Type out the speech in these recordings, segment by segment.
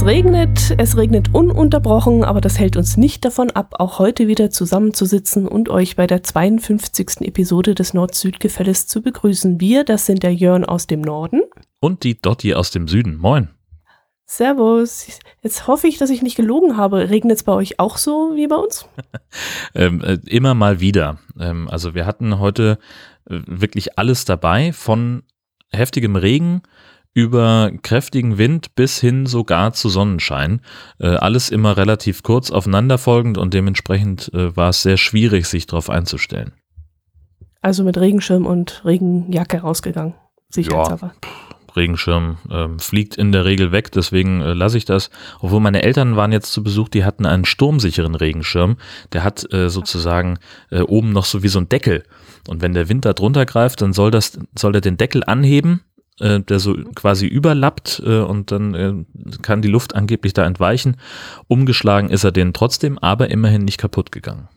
Es regnet, es regnet ununterbrochen, aber das hält uns nicht davon ab, auch heute wieder zusammenzusitzen und euch bei der 52. Episode des Nord-Süd-Gefälles zu begrüßen. Wir, das sind der Jörn aus dem Norden. Und die Dotti aus dem Süden. Moin. Servus. Jetzt hoffe ich, dass ich nicht gelogen habe. Regnet es bei euch auch so wie bei uns? ähm, äh, immer mal wieder. Ähm, also wir hatten heute äh, wirklich alles dabei, von heftigem Regen über kräftigen Wind bis hin sogar zu Sonnenschein. Äh, alles immer relativ kurz aufeinanderfolgend und dementsprechend äh, war es sehr schwierig, sich darauf einzustellen. Also mit Regenschirm und Regenjacke rausgegangen. Sicherheitshalber. Ja, Regenschirm ähm, fliegt in der Regel weg, deswegen äh, lasse ich das. Obwohl meine Eltern waren jetzt zu Besuch, die hatten einen sturmsicheren Regenschirm. Der hat äh, sozusagen äh, oben noch so wie so ein Deckel. Und wenn der Wind da drunter greift, dann soll das, soll er den Deckel anheben äh, der so quasi überlappt äh, und dann äh, kann die Luft angeblich da entweichen. Umgeschlagen ist er den trotzdem, aber immerhin nicht kaputt gegangen.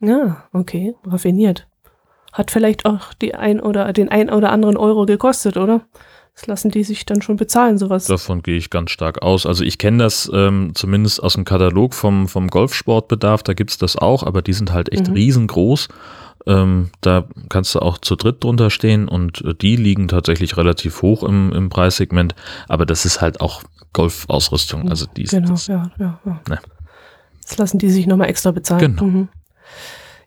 Ja, okay, raffiniert. Hat vielleicht auch die ein oder den ein oder anderen Euro gekostet, oder? Das lassen die sich dann schon bezahlen, sowas. Davon gehe ich ganz stark aus. Also ich kenne das ähm, zumindest aus dem Katalog vom, vom Golfsportbedarf, da gibt es das auch, aber die sind halt echt mhm. riesengroß ähm, da kannst du auch zu dritt drunter stehen und äh, die liegen tatsächlich relativ hoch im, im Preissegment, aber das ist halt auch Golfausrüstung. Also die genau, das, ja, ja, ja. Ne. Das lassen die sich nochmal extra bezahlen. Genau. Mhm.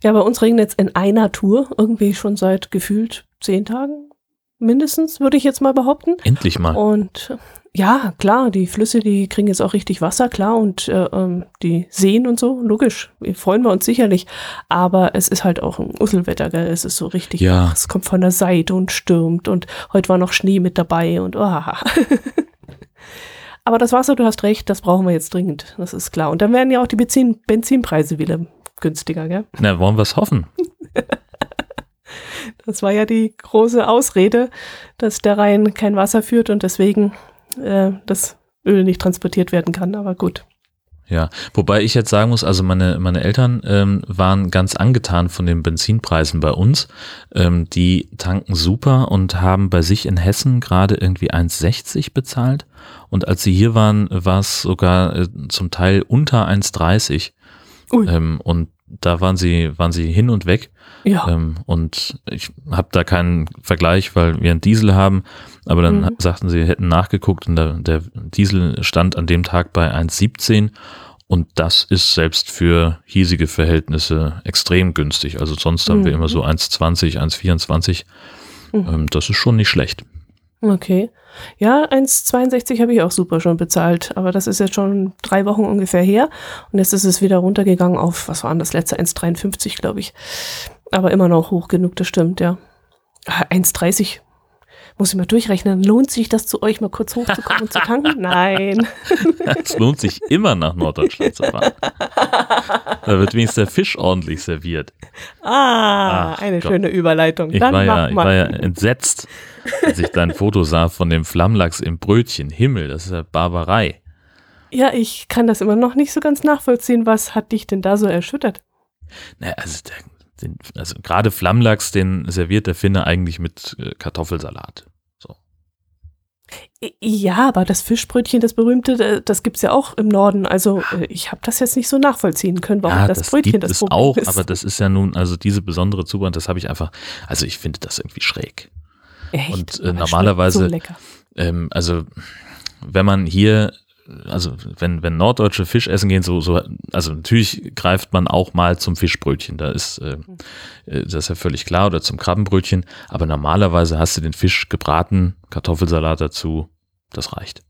Ja, bei uns regnet es in einer Tour, irgendwie schon seit gefühlt zehn Tagen mindestens, würde ich jetzt mal behaupten. Endlich mal. Und ja, klar, die Flüsse, die kriegen jetzt auch richtig Wasser, klar, und äh, ähm, die Seen und so, logisch, freuen wir uns sicherlich. Aber es ist halt auch ein Usselwetter, gell? Es ist so richtig, ja. es kommt von der Seite und stürmt und heute war noch Schnee mit dabei und oh. Aber das Wasser, du hast recht, das brauchen wir jetzt dringend, das ist klar. Und dann werden ja auch die Benzin Benzinpreise wieder günstiger, gell? Na, wollen wir es hoffen. das war ja die große Ausrede, dass der Rhein kein Wasser führt und deswegen äh, das Öl nicht transportiert werden kann, aber gut. Ja, wobei ich jetzt sagen muss, also meine, meine Eltern ähm, waren ganz angetan von den Benzinpreisen bei uns. Ähm, die tanken super und haben bei sich in Hessen gerade irgendwie 1,60 bezahlt. Und als sie hier waren, war es sogar äh, zum Teil unter 1,30. Ähm, und da waren sie, waren sie hin und weg. Ja. Ähm, und ich habe da keinen Vergleich, weil wir einen Diesel haben. Aber dann mhm. sagten sie, hätten nachgeguckt und der, der Diesel stand an dem Tag bei 1,17 und das ist selbst für hiesige Verhältnisse extrem günstig. Also sonst haben wir immer so 1,20, 1,24. Mhm. Ähm, das ist schon nicht schlecht. Okay. Ja, 1,62 habe ich auch super schon bezahlt, aber das ist jetzt schon drei Wochen ungefähr her und jetzt ist es wieder runtergegangen auf, was war das letzte, 1,53 glaube ich. Aber immer noch hoch genug, das stimmt, ja. 1,30 muss ich mal durchrechnen. Lohnt sich das zu euch mal kurz hochzukommen und zu tanken? Nein. Es lohnt sich immer nach Norddeutschland zu fahren. Da wird wenigstens der Fisch ordentlich serviert. Ah, Ach, eine Gott. schöne Überleitung. Ich, war ja, ich war ja entsetzt, als ich dein Foto sah von dem Flammlachs im Brötchen. Himmel, das ist ja Barbarei. Ja, ich kann das immer noch nicht so ganz nachvollziehen. Was hat dich denn da so erschüttert? Naja, also den, also gerade Flammlachs, den serviert der Finne eigentlich mit äh, Kartoffelsalat. So. Ja, aber das Fischbrötchen, das berühmte, das gibt es ja auch im Norden. Also äh, ich habe das jetzt nicht so nachvollziehen können, warum ja, das, das Brötchen gibt das es Problem auch, ist. Aber das ist ja nun, also diese besondere Zubereitung, das habe ich einfach, also ich finde das irgendwie schräg. Echt? Und äh, normalerweise, so ähm, also wenn man hier also wenn, wenn Norddeutsche Fisch essen gehen, so, so, also natürlich greift man auch mal zum Fischbrötchen, da ist äh, äh, das ist ja völlig klar, oder zum Krabbenbrötchen, aber normalerweise hast du den Fisch gebraten, Kartoffelsalat dazu, das reicht.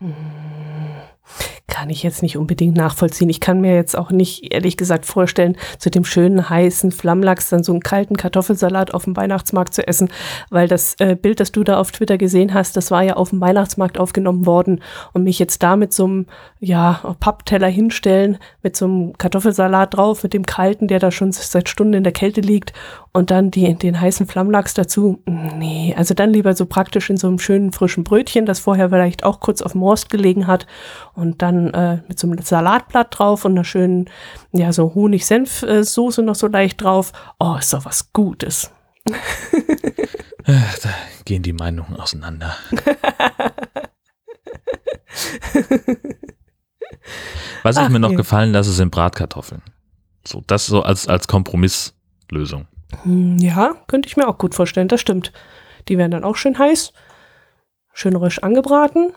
Mhm kann ich jetzt nicht unbedingt nachvollziehen. Ich kann mir jetzt auch nicht, ehrlich gesagt, vorstellen, zu dem schönen, heißen Flammlachs dann so einen kalten Kartoffelsalat auf dem Weihnachtsmarkt zu essen, weil das äh, Bild, das du da auf Twitter gesehen hast, das war ja auf dem Weihnachtsmarkt aufgenommen worden und mich jetzt da mit so einem, ja, Pappteller hinstellen, mit so einem Kartoffelsalat drauf, mit dem kalten, der da schon seit Stunden in der Kälte liegt und dann die, den heißen Flammlachs dazu. Nee, also dann lieber so praktisch in so einem schönen frischen Brötchen, das vorher vielleicht auch kurz auf dem Morst gelegen hat und dann dann äh, mit so einem Salatblatt drauf und einer schönen, ja, so Honig-Senf-Soße noch so leicht drauf. Oh, ist doch was Gutes. da gehen die Meinungen auseinander. Was ich Ach, mir noch je. gefallen lasse, sind Bratkartoffeln. So, das so als, als Kompromisslösung. Hm, Ja, könnte ich mir auch gut vorstellen, das stimmt. Die werden dann auch schön heiß, schön rösch angebraten.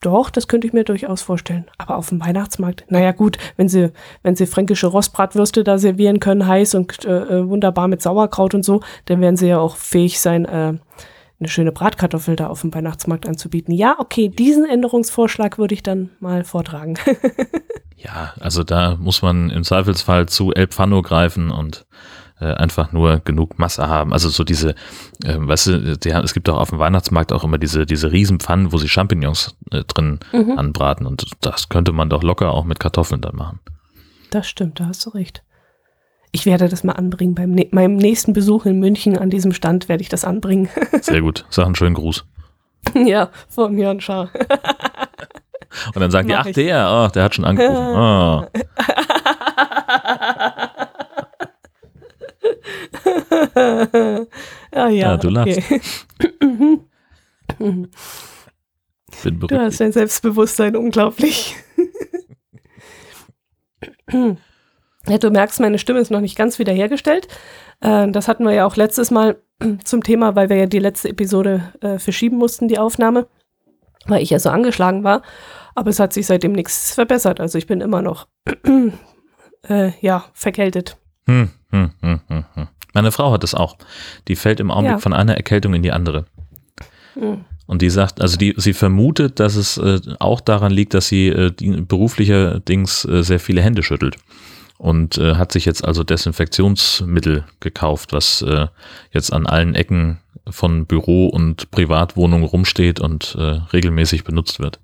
Doch, das könnte ich mir durchaus vorstellen. Aber auf dem Weihnachtsmarkt, naja gut, wenn sie, wenn sie fränkische Rostbratwürste da servieren können, heiß und äh, äh, wunderbar mit Sauerkraut und so, dann werden sie ja auch fähig sein, äh, eine schöne Bratkartoffel da auf dem Weihnachtsmarkt anzubieten. Ja, okay, diesen Änderungsvorschlag würde ich dann mal vortragen. Ja, also da muss man im Zweifelsfall zu El Pfano greifen und äh, einfach nur genug Masse haben. Also so diese, äh, weißt du, die, es gibt auch auf dem Weihnachtsmarkt auch immer diese, diese Riesenpfannen, wo sie Champignons äh, drin Mhm. anbraten und das könnte man doch locker auch mit Kartoffeln dann machen. Das stimmt, da hast du recht. Ich werde das mal anbringen. Beim ne meinem nächsten Besuch in München an diesem Stand werde ich das anbringen. Sehr gut. Sag einen schönen Gruß. ja, von Jan Schaar. Und dann sagen die, ach ich. der, oh, der hat schon angerufen. Ah. ja, ja, Ja, du okay. Bin Du berühmt. hast dein Selbstbewusstsein unglaublich. Ja, du merkst, meine Stimme ist noch nicht ganz wiederhergestellt. Äh, das hatten wir ja auch letztes Mal zum Thema, weil wir ja die letzte Episode äh, verschieben mussten, die Aufnahme, weil ich ja so angeschlagen war. Aber es hat sich seitdem nichts verbessert. Also ich bin immer noch, äh, ja, verkältet. Hm, hm, hm, hm, hm. Meine Frau hat es auch. Die fällt im Augenblick Ja. von einer Erkältung in die andere. Hm. Und die sagt, also die, sie vermutet, dass es äh, auch daran liegt, dass sie äh, beruflicher Dings äh, sehr viele Hände schüttelt. Und äh, hat sich jetzt also Desinfektionsmittel gekauft, was äh, jetzt an allen Ecken von Büro und Privatwohnungen rumsteht und äh, regelmäßig benutzt wird.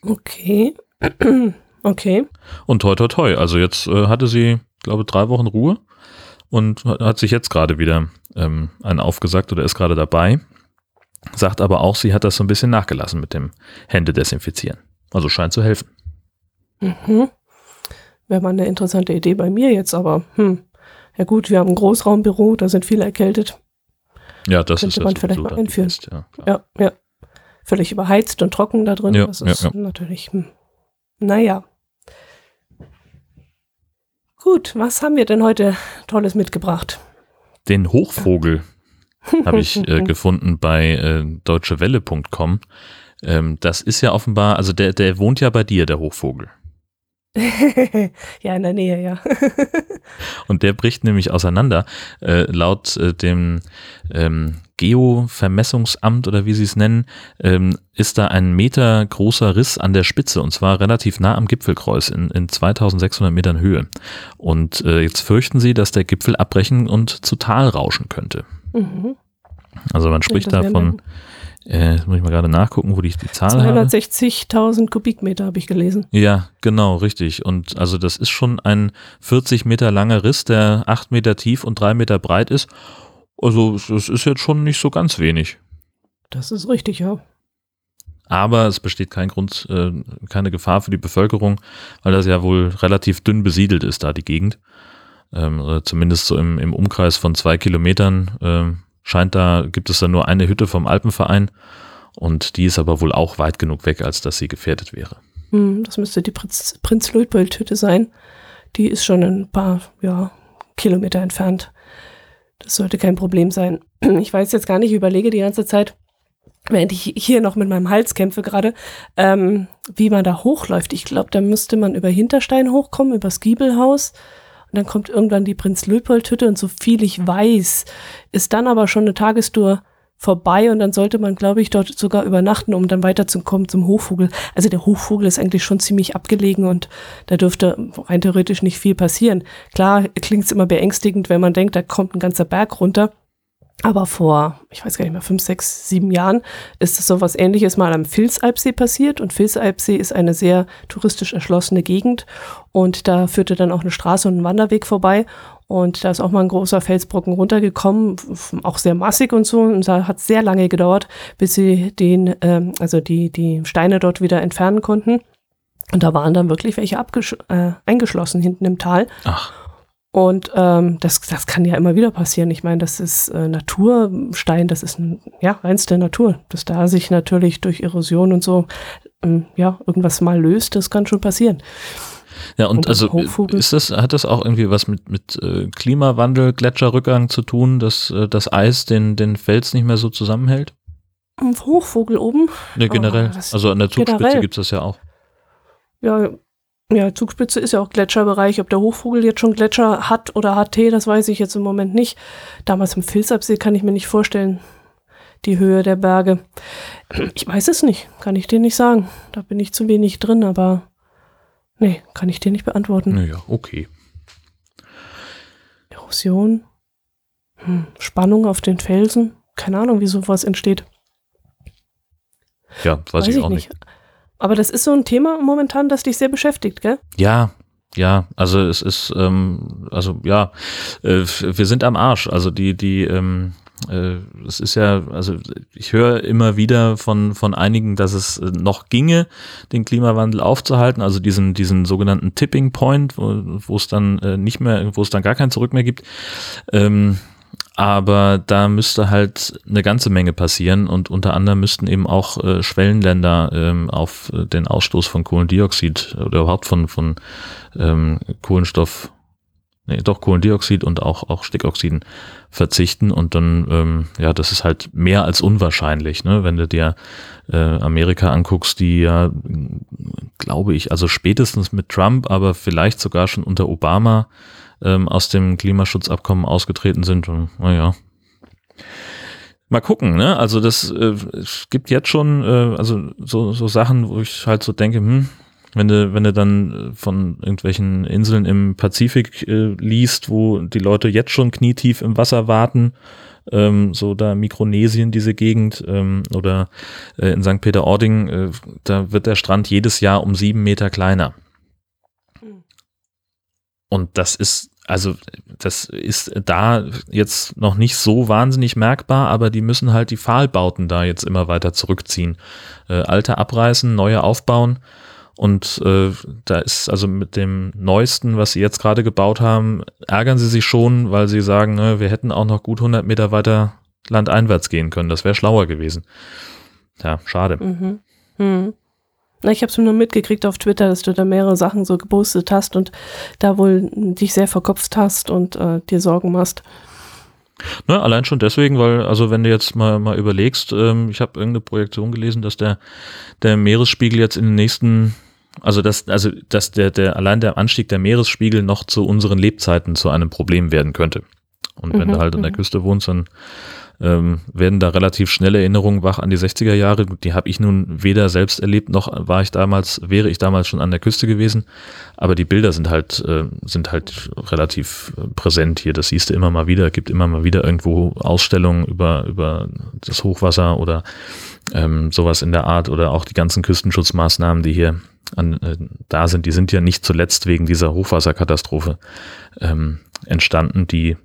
Okay. okay. Und toi toi toi, also jetzt äh, hatte sie, glaube drei Wochen Ruhe und hat hat sich jetzt gerade wieder ähm, einen aufgesagt oder ist gerade dabei. Sagt aber auch, sie hat das so ein bisschen nachgelassen mit dem Hände desinfizieren. Also scheint zu helfen. Mhm. Wäre mal eine interessante Idee bei mir jetzt, aber hm. Ja gut, wir haben ein Großraumbüro, da sind viele erkältet. Ja, das Könnte ist man das vielleicht mal einführen. Pest, ja. Ja, ja. Völlig überheizt und trocken da drin. Ja, das ja, ist ja. natürlich, hm. naja. Gut, was haben wir denn heute Tolles mitgebracht? Den Hochvogel habe ich äh, gefunden bei äh, deutschewelle.com. Ähm, das ist ja offenbar, also der, der wohnt ja bei dir, der Hochvogel. ja, in der Nähe, ja. Und der bricht nämlich auseinander. Äh, laut äh, dem ähm, Geovermessungsamt oder wie sie es nennen, ähm, ist da ein Meter großer Riss an der Spitze und zwar relativ nah am Gipfelkreuz in, in 2600 Metern Höhe. Und äh, jetzt fürchten sie, dass der Gipfel abbrechen und zu Tal rauschen könnte. Mhm. Also man spricht davon, äh, jetzt muss ich mal gerade nachgucken, wo ich die Zahl habe. 260.000 Kubikmeter habe ich gelesen. Ja, genau, richtig. Und also das ist schon ein 40 Meter langer Riss, der 8 Meter tief und 3 Meter breit ist. Also es ist jetzt schon nicht so ganz wenig. Das ist richtig, ja. Aber es besteht kein Grund, äh, keine Gefahr für die Bevölkerung, weil das ja wohl relativ dünn besiedelt ist, da die Gegend. Ähm, oder zumindest so im, im Umkreis von zwei Kilometern ähm, scheint da, gibt es da nur eine Hütte vom Alpenverein und die ist aber wohl auch weit genug weg, als dass sie gefährdet wäre. Hm, das müsste die Prinz, Prinz Luitpold-Hütte sein. Die ist schon ein paar ja, Kilometer entfernt. Das sollte kein Problem sein. Ich weiß jetzt gar nicht, ich überlege die ganze Zeit, während ich hier noch mit meinem Hals kämpfe gerade, ähm, wie man da hochläuft. Ich glaube, da müsste man über Hinterstein hochkommen, über das Giebelhaus. Und dann kommt irgendwann die Prinz Luitpold-Hütte und so viel ich weiß, ist dann aber schon eine Tagestour vorbei und dann sollte man, glaube ich, dort sogar übernachten, um dann weiterzukommen zum Hochvogel. Also der Hochvogel ist eigentlich schon ziemlich abgelegen und da dürfte rein theoretisch nicht viel passieren. Klar klingt es immer beängstigend, wenn man denkt, da kommt ein ganzer Berg runter. Aber vor, ich weiß gar nicht mehr, fünf, sechs, sieben Jahren ist es sowas ähnliches mal am Vilsalpsee passiert. Und Vilsalpsee ist eine sehr touristisch erschlossene Gegend. Und da führte dann auch eine Straße und ein Wanderweg vorbei. Und da ist auch mal ein großer Felsbrocken runtergekommen, auch sehr massig und so. Und da hat sehr lange gedauert, bis sie den, ähm, also die, die Steine dort wieder entfernen konnten. Und da waren dann wirklich welche abgesch äh, eingeschlossen hinten im Tal. Ach, Und ähm, das, das kann ja immer wieder passieren. Ich meine, das ist äh, Naturstein, das ist ein, ja, reinste Natur. Dass da sich natürlich durch Erosion und so ähm, ja, irgendwas mal löst, das kann schon passieren. Ja, und, und also ist das, hat das auch irgendwie was mit, mit äh, Klimawandel, Gletscherrückgang zu tun, dass äh, das Eis den, den Fels nicht mehr so zusammenhält? Hochvogel oben? Ne, generell. Oh, also an der Zugspitze gibt es das ja auch. Ja, ja, Zugspitze ist ja auch Gletscherbereich. Ob der Hochvogel jetzt schon Gletscher hat oder HT, das weiß ich jetzt im Moment nicht. Damals im Filzabsee kann ich mir nicht vorstellen, die Höhe der Berge. Ich weiß es nicht, kann ich dir nicht sagen. Da bin ich zu wenig drin, aber nee, kann ich dir nicht beantworten. Naja, okay. Erosion, hm, Spannung auf den Felsen, keine Ahnung, wie sowas entsteht. Ja, weiß, weiß ich, auch nicht. nicht. Aber das ist so ein Thema momentan, das dich sehr beschäftigt, gell? Ja, ja, also es ist, ähm, also ja, äh, wir sind am Arsch. Also die, die, ähm, äh, es ist ja, also ich höre immer wieder von, von einigen, dass es äh, noch ginge, den Klimawandel aufzuhalten, also diesen, diesen sogenannten Tipping Point, wo, es dann äh, nicht mehr, wo es dann gar kein Zurück mehr gibt. Ähm, aber da müsste halt eine ganze Menge passieren und unter anderem müssten eben auch äh, Schwellenländer ähm, auf äh, den Ausstoß von Kohlendioxid oder überhaupt von, von ähm, Kohlenstoff, nee, doch Kohlendioxid und auch, auch Stickoxiden verzichten und dann, ähm, ja, das ist halt mehr als unwahrscheinlich, ne? wenn du dir äh, Amerika anguckst, die ja, glaube ich, also spätestens mit Trump, aber vielleicht sogar schon unter Obama ähm, aus dem Klimaschutzabkommen ausgetreten sind. Und, naja. Mal gucken, ne? Also das äh, gibt jetzt schon äh, also so, so Sachen, wo ich halt so denke, hm, wenn du, wenn du dann von irgendwelchen Inseln im Pazifik äh, liest, wo die Leute jetzt schon knietief im Wasser warten, ähm, so da Mikronesien, diese Gegend, ähm, oder äh, in St. Peter-Ording, äh, da wird der Strand jedes Jahr um sieben Meter kleiner. Hm. Und das ist also das ist da jetzt noch nicht so wahnsinnig merkbar, aber die müssen halt die Pfahlbauten da jetzt immer weiter zurückziehen. Äh, alte abreißen, neue aufbauen. Und äh, da ist also mit dem Neuesten, was sie jetzt gerade gebaut haben, ärgern sie sich schon, weil sie sagen, ne, wir hätten auch noch gut 100 Meter weiter landeinwärts gehen können. Das wäre schlauer gewesen. Ja, schade. Mhm. Mhm. Na, ich habe es nur mitgekriegt auf Twitter, dass du da mehrere Sachen so gepostet hast und da wohl dich sehr verkopft hast und äh, dir Sorgen machst. Ne, allein schon deswegen, weil, also wenn du jetzt mal, mal überlegst, ähm, ich habe irgendeine Projektion gelesen, dass der, der Meeresspiegel jetzt in den nächsten, also dass, also dass der, der, allein der Anstieg der Meeresspiegel noch zu unseren Lebzeiten zu einem Problem werden könnte. Und wenn mhm, du halt an der mhm. Küste wohnst, dann ähm, werden da relativ schnell Erinnerungen wach an die 60er Jahre. Die habe ich nun weder selbst erlebt, noch war ich damals, wäre ich damals schon an der Küste gewesen. Aber die Bilder sind halt, äh, sind halt relativ äh, präsent hier. Das siehst du immer mal wieder. Gibt immer mal wieder irgendwo Ausstellungen über, über das Hochwasser oder ähm, sowas in der Art oder auch die ganzen Küstenschutzmaßnahmen, die hier an, äh, da sind. Die sind ja nicht zuletzt wegen dieser Hochwasserkatastrophe ähm, entstanden, die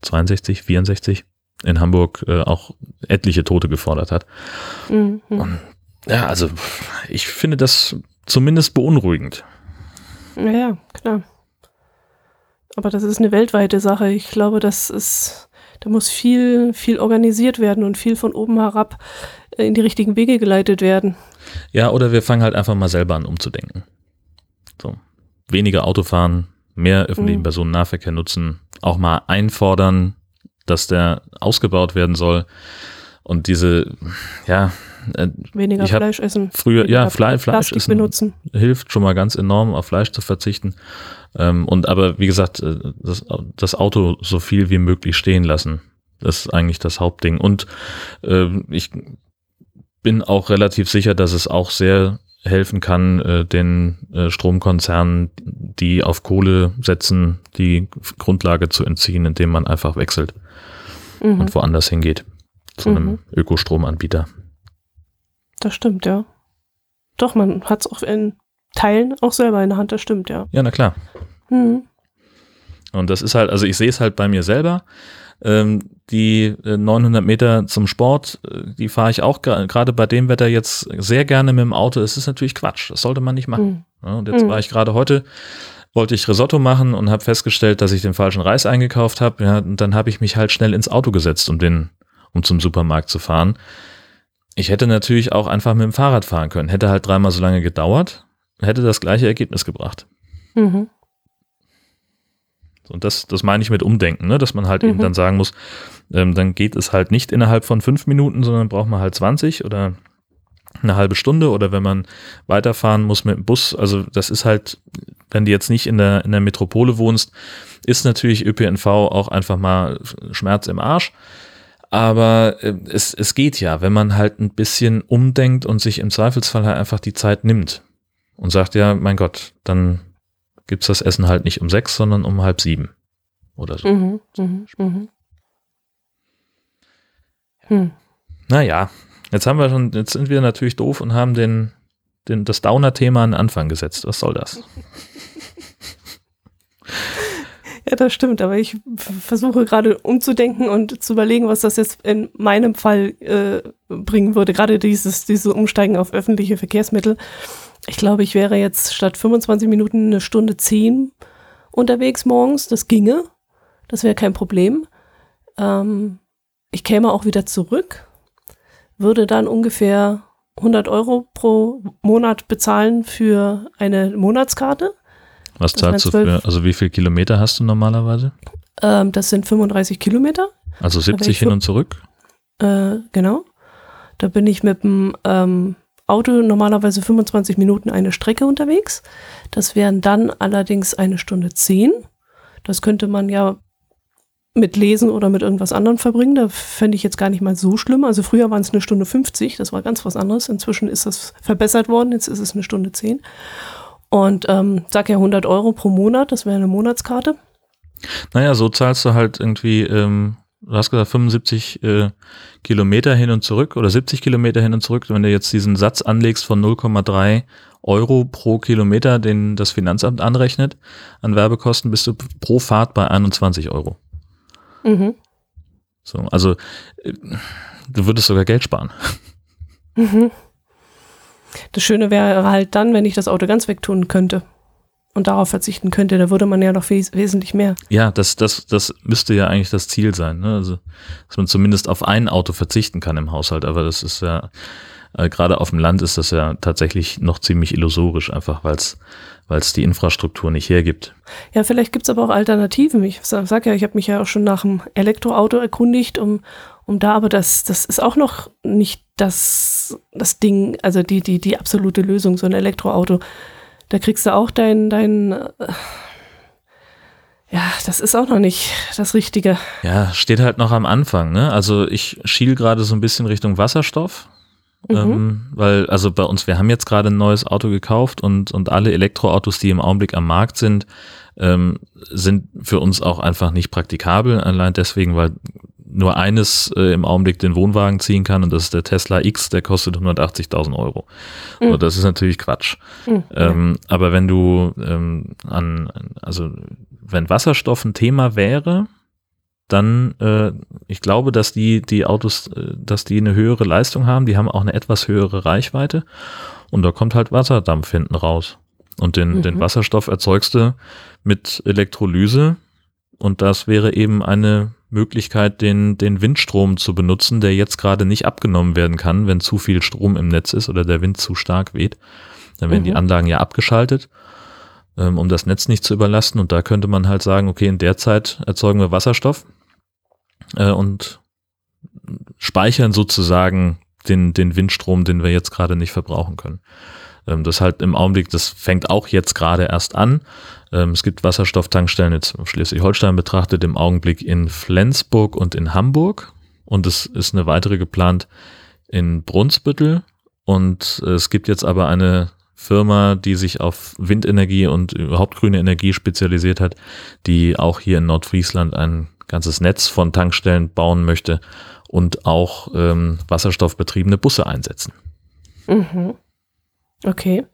62, 64 in Hamburg äh, auch etliche Tote gefordert hat. Mhm. Und, ja, also ich finde das zumindest beunruhigend. Ja, klar. Aber das ist eine weltweite Sache. Ich glaube, das ist, da muss viel, viel organisiert werden und viel von oben herab in die richtigen Wege geleitet werden. Ja, oder wir fangen halt einfach mal selber an umzudenken. So. Weniger Autofahren, mehr öffentlichen mhm. Personennahverkehr nutzen, auch mal einfordern, dass der ausgebaut werden soll. Und diese, ja, äh, weniger Fleisch essen. Früher, weniger ja, Fle Fleisch essen benutzen. hilft schon mal ganz enorm, auf Fleisch zu verzichten. Ähm, und aber wie gesagt, äh, das, das, Auto so viel wie möglich stehen lassen. Das ist eigentlich das Hauptding. Und äh, ich bin auch relativ sicher, dass es auch sehr helfen kann, äh, den äh, Stromkonzernen, die auf Kohle setzen, die Grundlage zu entziehen, indem man einfach wechselt mhm. und woanders hingeht. Zu mhm. einem Ökostromanbieter. Das stimmt, ja. Doch, man hat es auch in Teilen auch selber in der Hand, das stimmt, ja. Ja, na klar. Mhm. Und das ist halt, also ich sehe es halt bei mir selber. Ähm, die 900 äh, Meter zum Sport, äh, die fahre ich auch gerade bei dem Wetter jetzt sehr gerne mit dem Auto. Es ist natürlich Quatsch, das sollte man nicht machen. Mhm. Ja, und jetzt mhm. war ich gerade heute wollte ich Risotto machen und habe festgestellt, dass ich den falschen Reis eingekauft habe. Ja, und dann habe ich mich halt schnell ins Auto gesetzt, um den, um zum Supermarkt zu fahren. ich hätte natürlich auch einfach mit dem Fahrrad fahren können. Hätte halt dreimal so lange gedauert, hätte das gleiche Ergebnis gebracht. Mhm. Und das, das meine ich mit Umdenken, ne? dass man halt mhm. eben dann sagen muss, ähm, dann geht es halt nicht innerhalb von fünf Minuten, sondern braucht man halt 20 oder eine halbe Stunde oder wenn man weiterfahren muss mit dem Bus. Also das ist halt, wenn du jetzt nicht in der, in der Metropole wohnst, ist natürlich ÖPNV auch einfach mal Schmerz im Arsch. Aber äh, es, es geht ja, wenn man halt ein bisschen umdenkt und sich im Zweifelsfall halt einfach die Zeit nimmt und sagt, ja, mein Gott, dann gibt's das Essen halt nicht um sechs, sondern um halb sieben oder so. Mhm, mhm, mhm. Hm. Naja, jetzt haben wir schon, jetzt sind wir natürlich doof und haben den, den, das Downer-Thema an den Anfang gesetzt. Was soll das? Ja, das stimmt, aber ich versuche gerade umzudenken und zu überlegen, was das jetzt in meinem Fall äh, bringen würde. Gerade dieses, diese Umsteigen auf öffentliche Verkehrsmittel. Ich glaube, ich wäre jetzt statt 25 Minuten eine Stunde 10 unterwegs morgens. Das ginge. Das wäre kein Problem. Ähm, ich käme auch wieder zurück, würde dann ungefähr 100 Euro pro Monat bezahlen für eine Monatskarte. Was zahlst du für, also wie viele Kilometer hast du normalerweise? Ähm, das sind 35 Kilometer. Also 70 hin und zurück? Äh, genau. Da bin ich mit dem ähm, Auto normalerweise 25 Minuten eine Strecke unterwegs. Das wären dann allerdings eine Stunde 10. Das könnte man ja mit Lesen oder mit irgendwas anderem verbringen. Da fände ich jetzt gar nicht mal so schlimm. Also früher waren es eine Stunde 50, das war ganz was anderes. Inzwischen ist das verbessert worden, jetzt ist es eine Stunde 10. Und ähm, sag ja 100 Euro pro Monat, das wäre eine Monatskarte. Naja, so zahlst du halt irgendwie, ähm, du hast gesagt 75 äh, Kilometer hin und zurück oder 70 Kilometer hin und zurück. Wenn du jetzt diesen Satz anlegst von 0,3 Euro pro Kilometer, den das Finanzamt anrechnet an Werbekosten, bist du pro Fahrt bei 21 Euro. Mhm. So, also äh, du würdest sogar Geld sparen. Mhm. Das Schöne wäre halt dann, wenn ich das Auto ganz wegtun könnte und darauf verzichten könnte, da würde man ja noch wes wesentlich mehr. Ja, das, das, das müsste ja eigentlich das Ziel sein. Ne? Also, dass man zumindest auf ein Auto verzichten kann im Haushalt, aber das ist ja, äh, gerade auf dem Land ist das ja tatsächlich noch ziemlich illusorisch, einfach weil es weil es die Infrastruktur nicht hergibt. Ja, vielleicht gibt es aber auch Alternativen. Ich sag, sag ja, ich habe mich ja auch schon nach einem Elektroauto erkundigt, um, um da, aber das, das ist auch noch nicht das, das Ding, also die, die, die absolute Lösung, so ein Elektroauto. Da kriegst du auch dein, dein äh, ja, das ist auch noch nicht das Richtige. Ja, steht halt noch am Anfang, ne? Also ich schiel gerade so ein bisschen Richtung Wasserstoff. Mhm. Ähm, weil, also bei uns, wir haben jetzt gerade ein neues Auto gekauft und, und alle Elektroautos, die im Augenblick am Markt sind, ähm, sind für uns auch einfach nicht praktikabel. Allein deswegen, weil nur eines äh, im Augenblick den Wohnwagen ziehen kann und das ist der Tesla X, der kostet 180.000 Euro. Mhm. Und das ist natürlich Quatsch. Mhm. Ähm, aber wenn du ähm, an, also wenn Wasserstoff ein Thema wäre, dann, äh, ich glaube, dass die, die Autos, äh, dass die eine höhere Leistung haben, die haben auch eine etwas höhere Reichweite und da kommt halt Wasserdampf hinten raus. Und den, mhm. den Wasserstoff erzeugst du mit Elektrolyse und das wäre eben eine Möglichkeit, den, den Windstrom zu benutzen, der jetzt gerade nicht abgenommen werden kann, wenn zu viel Strom im Netz ist oder der Wind zu stark weht. Dann werden mhm. die Anlagen ja abgeschaltet ähm, um das Netz nicht zu überlasten. Und da könnte man halt sagen, okay, in der Zeit erzeugen wir Wasserstoff äh, und speichern sozusagen den, den Windstrom, den wir jetzt gerade nicht verbrauchen können. Ähm, das halt im Augenblick, das fängt auch jetzt gerade erst an. Ähm, es gibt Wasserstofftankstellen jetzt Schleswig-Holstein betrachtet im Augenblick in Flensburg und in Hamburg. Und es ist eine weitere geplant in Brunsbüttel. Und es gibt jetzt aber eine Firma, die sich auf Windenergie und überhaupt grüne Energie spezialisiert hat, die auch hier in Nordfriesland ein ganzes Netz von Tankstellen bauen möchte und auch ähm, wasserstoffbetriebene Busse einsetzen. Mhm. Okay.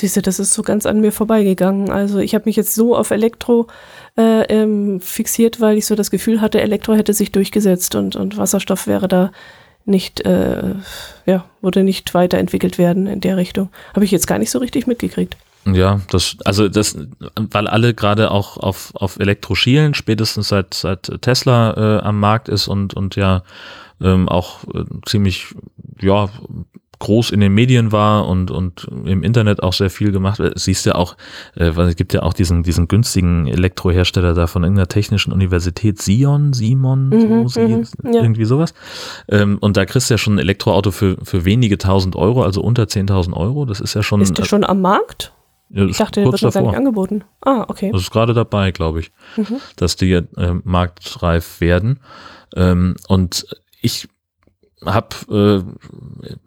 Siehst du, das ist so ganz an mir vorbeigegangen. Also ich habe mich jetzt so auf Elektro äh, ähm, fixiert, weil ich so das Gefühl hatte, Elektro hätte sich durchgesetzt und, und Wasserstoff wäre da nicht, äh, ja, würde nicht weiterentwickelt werden in der Richtung. Habe ich jetzt gar nicht so richtig mitgekriegt. Ja, das, also das, weil alle gerade auch auf, auf Elektro schielen, spätestens seit, seit Tesla äh, am Markt ist und, und ja ähm, auch äh, ziemlich, ja, groß in den Medien war und, und im Internet auch sehr viel gemacht wird. Siehst du ja auch, äh, weil es gibt ja auch diesen, diesen günstigen Elektrohersteller da von irgendeiner technischen Universität, Sion, Simon, Mhm, so, mhm, Sie, ja. irgendwie sowas. Ähm, und da kriegst du ja schon ein Elektroauto für, für wenige tausend Euro, also unter 10.000 Euro. Das ist ja schon, Ist der schon am Markt? ja, Ich dachte, der wird noch gar nicht angeboten. Ah, okay. Das ist gerade dabei, glaube ich, Mhm. dass die äh, marktreif werden. Ähm, und ich habe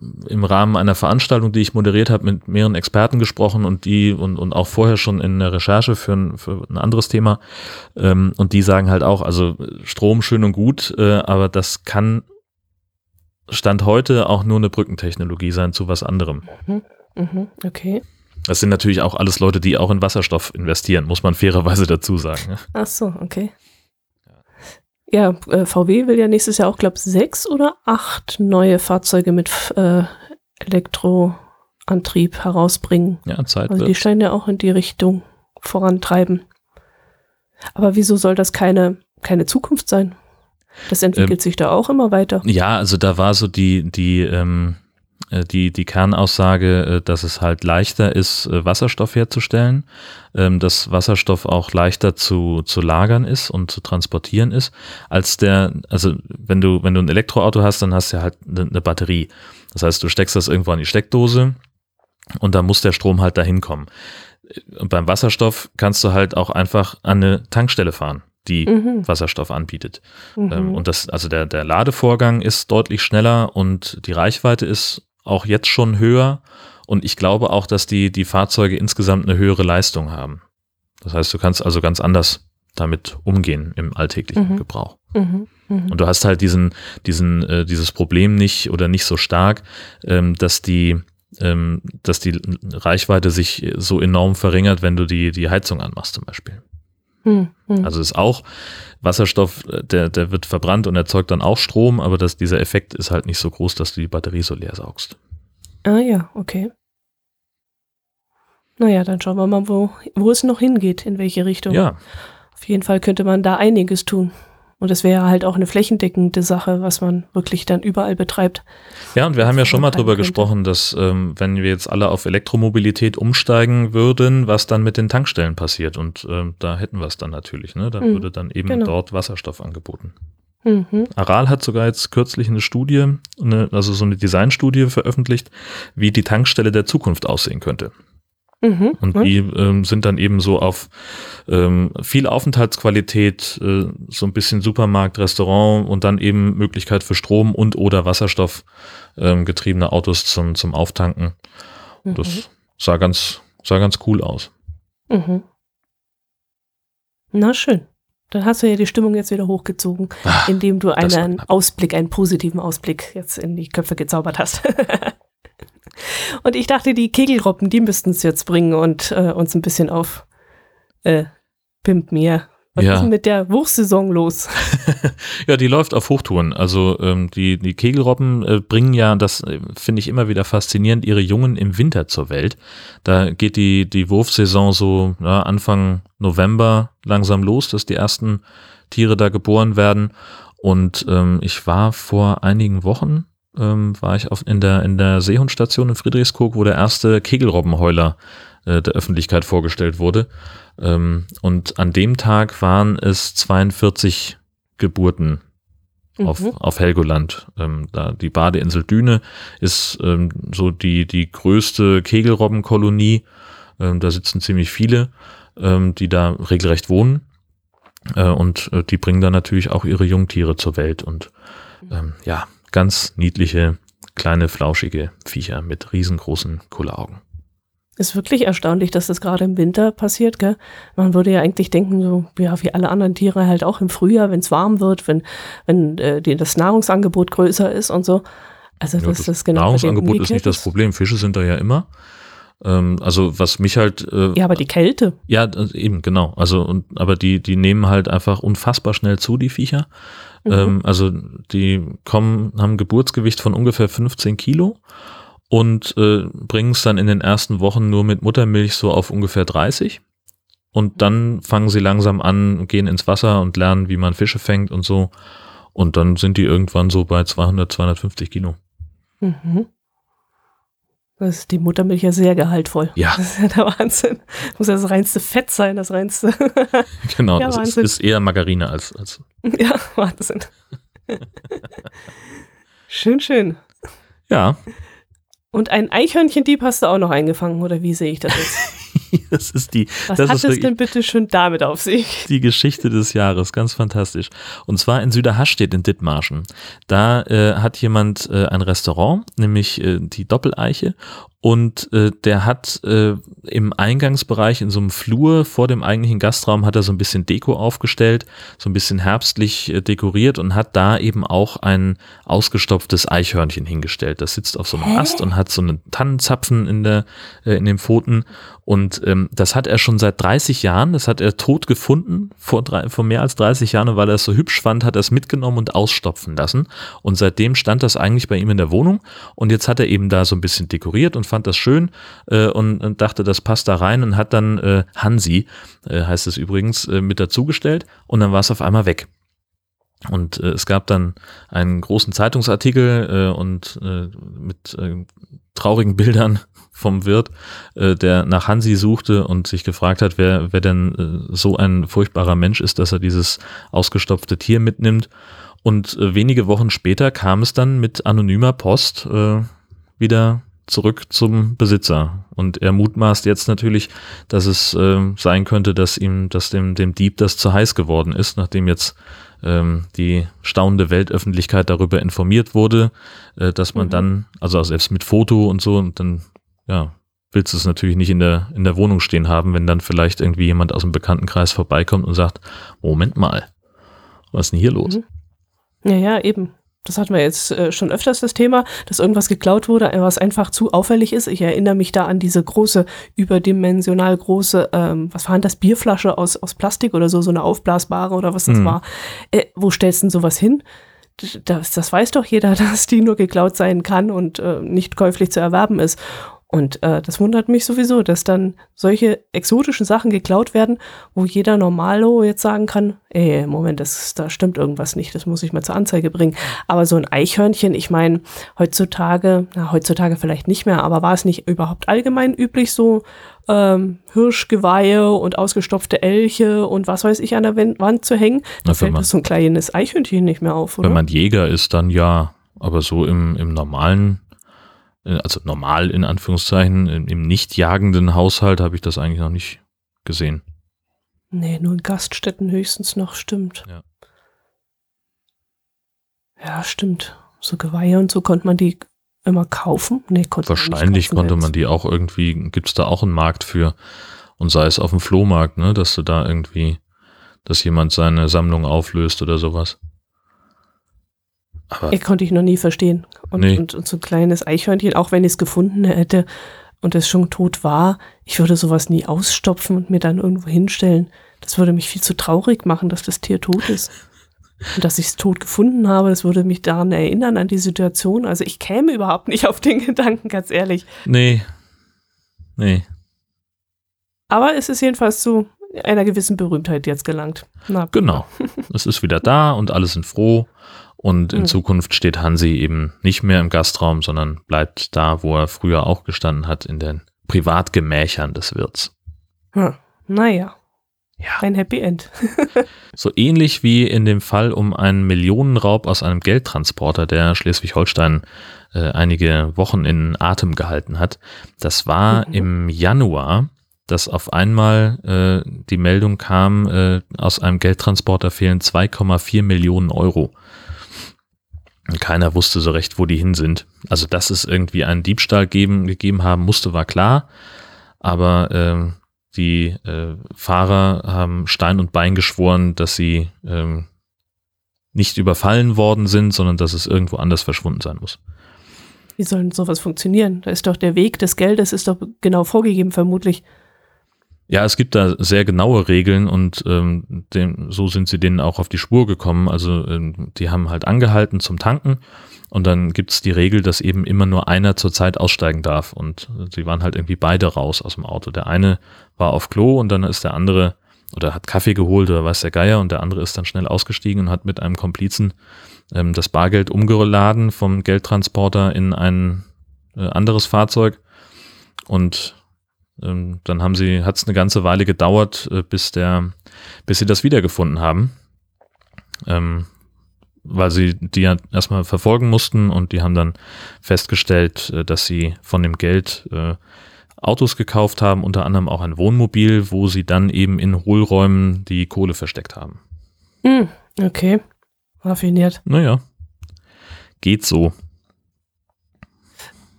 äh, im Rahmen einer Veranstaltung, die ich moderiert habe, mit mehreren Experten gesprochen und die und, und auch vorher schon in der Recherche für ein, für ein anderes Thema. Ähm, und die sagen halt auch, also Strom schön und gut, äh, aber das kann Stand heute auch nur eine Brückentechnologie sein zu was anderem. Mhm. Okay. Das sind natürlich auch alles Leute, die auch in Wasserstoff investieren, muss man fairerweise dazu sagen. ne? Ach so, okay. Ja, äh, VW will ja nächstes Jahr auch, glaube ich, sechs oder acht neue Fahrzeuge mit äh, Elektroantrieb herausbringen. Ja, Zeit Also die scheinen ja auch in die Richtung vorantreiben. Aber wieso soll das keine, keine Zukunft sein? Das entwickelt sich da auch immer weiter. Ja, also da war so die, die, ähm, äh, die, die Kernaussage, äh, dass es halt leichter ist, äh, Wasserstoff herzustellen, ähm, dass Wasserstoff auch leichter zu, zu lagern ist und zu transportieren ist, als der, also wenn du, wenn du ein Elektroauto hast, dann hast du ja halt eine, eine Batterie. Das heißt, du steckst das irgendwo an die Steckdose und dann muss der Strom halt dahin kommen. Und beim Wasserstoff kannst du halt auch einfach an eine Tankstelle fahren, die Mhm. Wasserstoff anbietet. Mhm. Ähm, und das, also der, der Ladevorgang ist deutlich schneller und die Reichweite ist auch jetzt schon höher. Und ich glaube auch, dass die, die Fahrzeuge insgesamt eine höhere Leistung haben. Das heißt, du kannst also ganz anders damit umgehen im alltäglichen Mhm. Gebrauch. Mhm. Mhm. Und du hast halt diesen, diesen, äh, dieses Problem nicht oder nicht so stark, ähm, dass die, ähm, dass die Reichweite sich so enorm verringert, wenn du die, die Heizung anmachst zum Beispiel. Mhm. Mhm. Also ist auch Wasserstoff, äh, der, der wird verbrannt und erzeugt dann auch Strom, aber das, dieser Effekt ist halt nicht so groß, dass du die Batterie so leer saugst. Ah ja, okay. Naja, dann schauen wir mal, wo, wo es noch hingeht, in welche Richtung. Ja, Auf jeden Fall könnte man da einiges tun. Und das wäre halt auch eine flächendeckende Sache, was man wirklich dann überall betreibt. ja, und wir haben ja schon mal drüber könnte. gesprochen, dass ähm, wenn wir jetzt alle auf Elektromobilität umsteigen würden, was dann mit den Tankstellen passiert. Und ähm, da hätten wir es dann natürlich. Ne? Dann Mhm, würde dann eben genau. dort Wasserstoff angeboten. Mhm. Aral hat sogar jetzt kürzlich eine Studie, eine, also so eine Designstudie veröffentlicht, wie die Tankstelle der Zukunft aussehen könnte. Mhm. Und die ähm, sind dann eben so auf ähm, viel Aufenthaltsqualität, äh, so ein bisschen Supermarkt, Restaurant und dann eben Möglichkeit für Strom und oder Wasserstoff ähm, getriebene Autos zum, zum Auftanken. Mhm. Das sah ganz, sah ganz cool aus. Mhm. Na schön. Dann hast du ja die Stimmung jetzt wieder hochgezogen, Ah, indem du einen. Ausblick, einen positiven Ausblick jetzt in die Köpfe gezaubert hast. und ich dachte, die Kegelroppen, die müssten es jetzt bringen und äh, uns ein bisschen auf äh, Pimp mir. Was Ja. ist denn mit der Wurfsaison los? Ja, die läuft auf Hochtouren. Also ähm, die, die Kegelrobben äh, bringen ja, das äh, finde ich immer wieder faszinierend, ihre Jungen im Winter zur Welt. Da geht die, die Wurfsaison so ja, Anfang November langsam los, dass die ersten Tiere da geboren werden. Und ähm, ich war vor einigen Wochen, ähm, war ich auf, in, der, in der Seehundstation in Friedrichskoog, wo der erste Kegelrobbenheuler äh, der Öffentlichkeit vorgestellt wurde. Ähm, und an dem Tag waren es 42 Geburten auf, Mhm. auf Helgoland. Ähm, da die Badeinsel Düne ist ähm, so die, die größte Kegelrobbenkolonie. Ähm, da sitzen ziemlich viele, ähm, die da regelrecht wohnen. Äh, und äh, die bringen dann natürlich auch ihre Jungtiere zur Welt. Und ähm, ja, ganz niedliche, kleine, flauschige Viecher mit riesengroßen Kulleraugen. Ist wirklich erstaunlich, dass das gerade im Winter passiert, gell? Man würde ja eigentlich denken, so, ja, wie alle anderen Tiere halt auch im Frühjahr, wenn es warm wird, wenn, wenn äh, die, das Nahrungsangebot größer ist und so. Also, Ja, das genau bei denen Nahrungsangebot ist nicht das Problem. Fische sind da ja immer. Ähm, also was mich halt äh, Ja, aber die Kälte. Ja, das- eben, genau. Also, und, aber die, die nehmen halt einfach unfassbar schnell zu, die Viecher. Mhm. Ähm, also, die kommen, haben ein Geburtsgewicht von ungefähr 15 Kilo und äh, bringen es dann in den ersten Wochen nur mit Muttermilch so auf ungefähr 30. Und dann fangen sie langsam an, gehen ins Wasser und lernen, wie man Fische fängt und so. Und dann sind die irgendwann so bei 200, 250 Kilo. Mhm. Das ist die Muttermilch ja sehr gehaltvoll. Ja. Das ist ja der Wahnsinn. Muss ja das reinste Fett sein, das reinste. Genau, Ja, das ist, Wahnsinn. ist eher Margarine als, als. ja, Wahnsinn. schön, schön. Ja, Und ein Eichhörnchendieb hast du auch noch eingefangen, oder wie sehe ich das jetzt? das ist die, Was das hat ist es denn bitte schön damit auf sich? die Geschichte des Jahres. Ganz fantastisch. Und zwar in Süderhastedt in Dithmarschen. Da äh, hat jemand äh, ein Restaurant, nämlich äh, die Doppeleiche. Und äh, der hat äh, im Eingangsbereich in so einem Flur vor dem eigentlichen Gastraum hat er so ein bisschen Deko aufgestellt, so ein bisschen herbstlich äh, dekoriert und hat da eben auch ein ausgestopftes Eichhörnchen hingestellt. Das sitzt auf so einem Ast und hat so einen Tannenzapfen in der in den Pfoten und ähm, das hat er schon seit 30 Jahren, das hat er tot gefunden, vor, drei, vor mehr als 30 Jahren, und weil er es so hübsch fand, hat er es mitgenommen und ausstopfen lassen. Und seitdem stand das eigentlich bei ihm in der Wohnung. Und jetzt hat er eben da so ein bisschen dekoriert und fand das schön äh, und, und dachte, das passt da rein und hat dann äh, Hansi, äh, heißt es übrigens, äh, mit dazugestellt und dann war es auf einmal weg. Und äh, es gab dann einen großen Zeitungsartikel äh, und äh, mit äh, traurigen Bildern vom Wirt, äh, der nach Hansi suchte und sich gefragt hat, wer, wer denn äh, so ein furchtbarer Mensch ist, dass er dieses ausgestopfte Tier mitnimmt. Und äh, wenige Wochen später kam es dann mit anonymer Post äh, wieder zurück zum Besitzer. Und er mutmaßt jetzt natürlich, dass es äh, sein könnte, dass ihm, dass dem, dem Dieb das zu heiß geworden ist, nachdem jetzt ähm, die staunende Weltöffentlichkeit darüber informiert wurde, äh, dass man Mhm. dann, also selbst mit Foto und so, und dann, ja, willst du es natürlich nicht in der, in der Wohnung stehen haben, wenn dann vielleicht irgendwie jemand aus dem Bekanntenkreis vorbeikommt und sagt, Moment mal, was ist denn hier los? Mhm. Ja, ja, eben. Das hatten wir jetzt äh, schon öfters das Thema, dass irgendwas geklaut wurde, was einfach zu auffällig ist. Ich erinnere mich da an diese große, überdimensional große, ähm, was war denn das, Bierflasche aus, aus Plastik oder so, so eine aufblasbare oder was das Mhm. war. Äh, wo stellst du denn sowas hin? Das, das weiß doch jeder, dass die nur geklaut sein kann und äh, nicht käuflich zu erwerben ist. Und äh, das wundert mich sowieso, dass dann solche exotischen Sachen geklaut werden, wo jeder Normalo jetzt sagen kann, ey, Moment, das, da stimmt irgendwas nicht, das muss ich mal zur Anzeige bringen. Aber so ein Eichhörnchen, ich meine, heutzutage, na, heutzutage vielleicht nicht mehr, aber war es nicht überhaupt allgemein üblich, so ähm, Hirschgeweihe und ausgestopfte Elche und was weiß ich an der Wand zu hängen? Da fällt man- das so ein kleines Eichhörnchen nicht mehr auf, oder? Wenn man Jäger ist, dann ja. Aber so im, im normalen, also normal in Anführungszeichen, im, nicht jagenden Haushalt habe ich das eigentlich noch nicht gesehen. Nee, nur in Gaststätten höchstens noch, stimmt. Ja. Ja, stimmt. So Geweihe und so konnte man die immer kaufen? Nee, konnte Wahrscheinlich nicht kaufen konnte man die auch irgendwie, gibt es da auch einen Markt für. Und sei es auf dem Flohmarkt, ne, dass du da irgendwie, dass jemand seine Sammlung auflöst oder sowas. Aber Ja, konnte ich noch nie verstehen. Und, Nee. und, und so ein kleines Eichhörnchen, auch wenn ich es gefunden hätte und es schon tot war, ich würde sowas nie ausstopfen und mir dann irgendwo hinstellen. Das würde mich viel zu traurig machen, dass das Tier tot ist. Und dass ich es tot gefunden habe, das würde mich daran erinnern, an die Situation. Also ich käme überhaupt nicht auf den Gedanken, ganz ehrlich. nee. Nee. Aber es ist jedenfalls zu einer gewissen Berühmtheit jetzt gelangt. Na, Genau. es ist wieder da und alle sind froh. Und in Mhm. Zukunft steht Hansi eben nicht mehr im Gastraum, sondern bleibt da, wo er früher auch gestanden hat, in den Privatgemächern des Wirts. Hm. Naja, Ja. ein Happy End. So ähnlich wie in dem Fall um einen Millionenraub aus einem Geldtransporter, der Schleswig-Holstein äh, einige Wochen in Atem gehalten hat. Das war Mhm. im Januar, dass auf einmal äh, die Meldung kam, äh, aus einem Geldtransporter fehlen 2,4 Millionen Euro. Und keiner wusste so recht, wo die hin sind. Also, dass es irgendwie einen Diebstahl geben, gegeben haben musste, war klar. Aber ähm, die äh, Fahrer haben Stein und Bein geschworen, dass sie ähm, nicht überfallen worden sind, sondern dass es irgendwo anders verschwunden sein muss. Wie soll denn sowas funktionieren? Da ist doch der Weg des Geldes ist doch genau vorgegeben, vermutlich. Ja, es gibt da sehr genaue Regeln und ähm, dem, so sind sie denen auch auf die Spur gekommen. Also ähm, die haben halt angehalten zum Tanken Und dann gibt es die Regel, dass eben immer nur einer zur Zeit aussteigen darf. Und sie waren halt irgendwie beide raus aus dem Auto. Der eine war auf Klo und dann ist der andere oder hat Kaffee geholt oder weiß der Geier und der andere ist dann schnell ausgestiegen und hat mit einem Komplizen ähm, das Bargeld umgeladen vom Geldtransporter in ein äh, anderes Fahrzeug. Und ähm, dann haben sie, hat es eine ganze Weile gedauert, äh, bis der, bis sie das wiedergefunden haben. Ähm, weil sie die ja erstmal verfolgen mussten und die haben dann festgestellt, äh, dass sie von dem Geld äh, Autos gekauft haben, unter anderem auch ein Wohnmobil, wo sie dann eben in Hohlräumen die Kohle versteckt haben. Hm, okay. Raffiniert. Naja, geht so.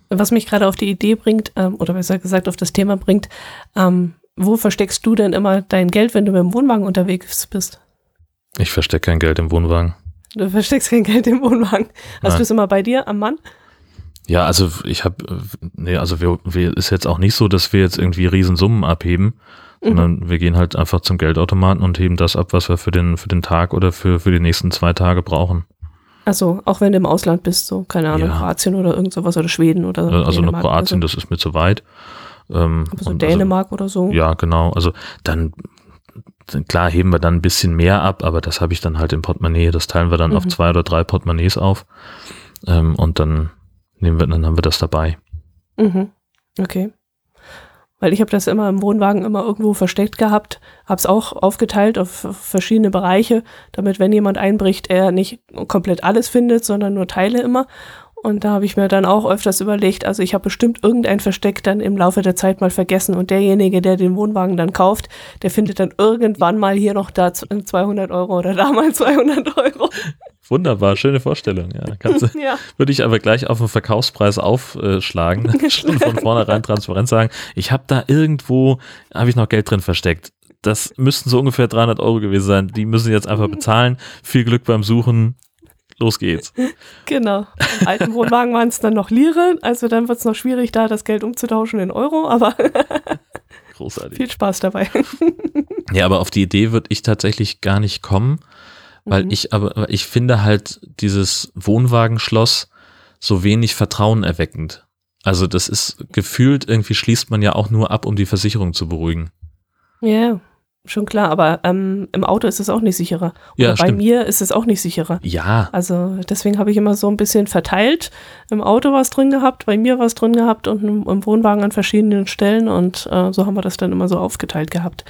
Was mich gerade auf die Idee bringt, ähm, oder besser gesagt auf das Thema bringt, ähm, wo versteckst du denn immer dein Geld, wenn du mit dem Wohnwagen unterwegs bist? Ich verstecke kein Geld im Wohnwagen. Du versteckst kein Geld im Wohnwagen. Hast du es immer bei dir am Mann? Ja, also ich habe, nee, also wir, wir ist jetzt auch nicht so, dass wir jetzt irgendwie Riesensummen abheben, mhm. sondern wir gehen halt einfach zum Geldautomaten und heben das ab, was wir für den, für den Tag oder für, für die nächsten zwei Tage brauchen. Also auch wenn du im Ausland bist, so, keine Ahnung, ja. Kroatien oder irgend sowas oder Schweden oder so. Also Dänemark Kroatien, so. das ist mir zu weit. Ähm, Aber so also Dänemark also, oder so. Ja, genau. Also dann, klar heben wir dann ein bisschen mehr ab, aber das habe ich dann halt im Portemonnaie. Das teilen wir dann mhm. auf zwei oder drei Portemonnaies auf. Ähm, und dann nehmen wir, dann haben wir das dabei. Mhm. Okay. Weil ich habe das immer im Wohnwagen immer irgendwo versteckt gehabt, habe es auch aufgeteilt auf verschiedene Bereiche, damit wenn jemand einbricht, er nicht komplett alles findet, sondern nur Teile immer. Und da habe ich mir dann auch öfters überlegt, also ich habe bestimmt irgendein Versteck dann im Laufe der Zeit mal vergessen und derjenige, der den Wohnwagen dann kauft, der findet dann irgendwann mal hier noch da 200 Euro oder da mal 200 Euro. Wunderbar, schöne Vorstellung. Ja, du, ja. Würde ich aber gleich auf den Verkaufspreis aufschlagen, schon von vornherein transparent sagen, ich habe da irgendwo, habe ich noch Geld drin versteckt. Das müssten so ungefähr 300 Euro gewesen sein. Die müssen jetzt einfach bezahlen. Viel Glück beim Suchen. Los geht's. Genau. Im alten Wohnwagen waren es dann noch Lire, also dann wird es noch schwierig, da das Geld umzutauschen in Euro, aber Großartig. viel Spaß dabei. ja, aber auf die Idee würde ich tatsächlich gar nicht kommen weil mhm. ich aber, ich finde halt dieses Wohnwagenschloss so wenig Vertrauen erweckend. Also das ist gefühlt, irgendwie schließt man ja auch nur ab, um die Versicherung zu beruhigen. Ja, schon klar, aber ähm, im Auto ist es auch nicht sicherer. Oder ja, bei stimmt. mir ist es auch nicht sicherer. Ja. Also deswegen habe ich immer so ein bisschen verteilt. Im Auto was drin gehabt, bei mir was drin gehabt und im, im Wohnwagen an verschiedenen Stellen und äh, so haben wir das dann immer so aufgeteilt gehabt.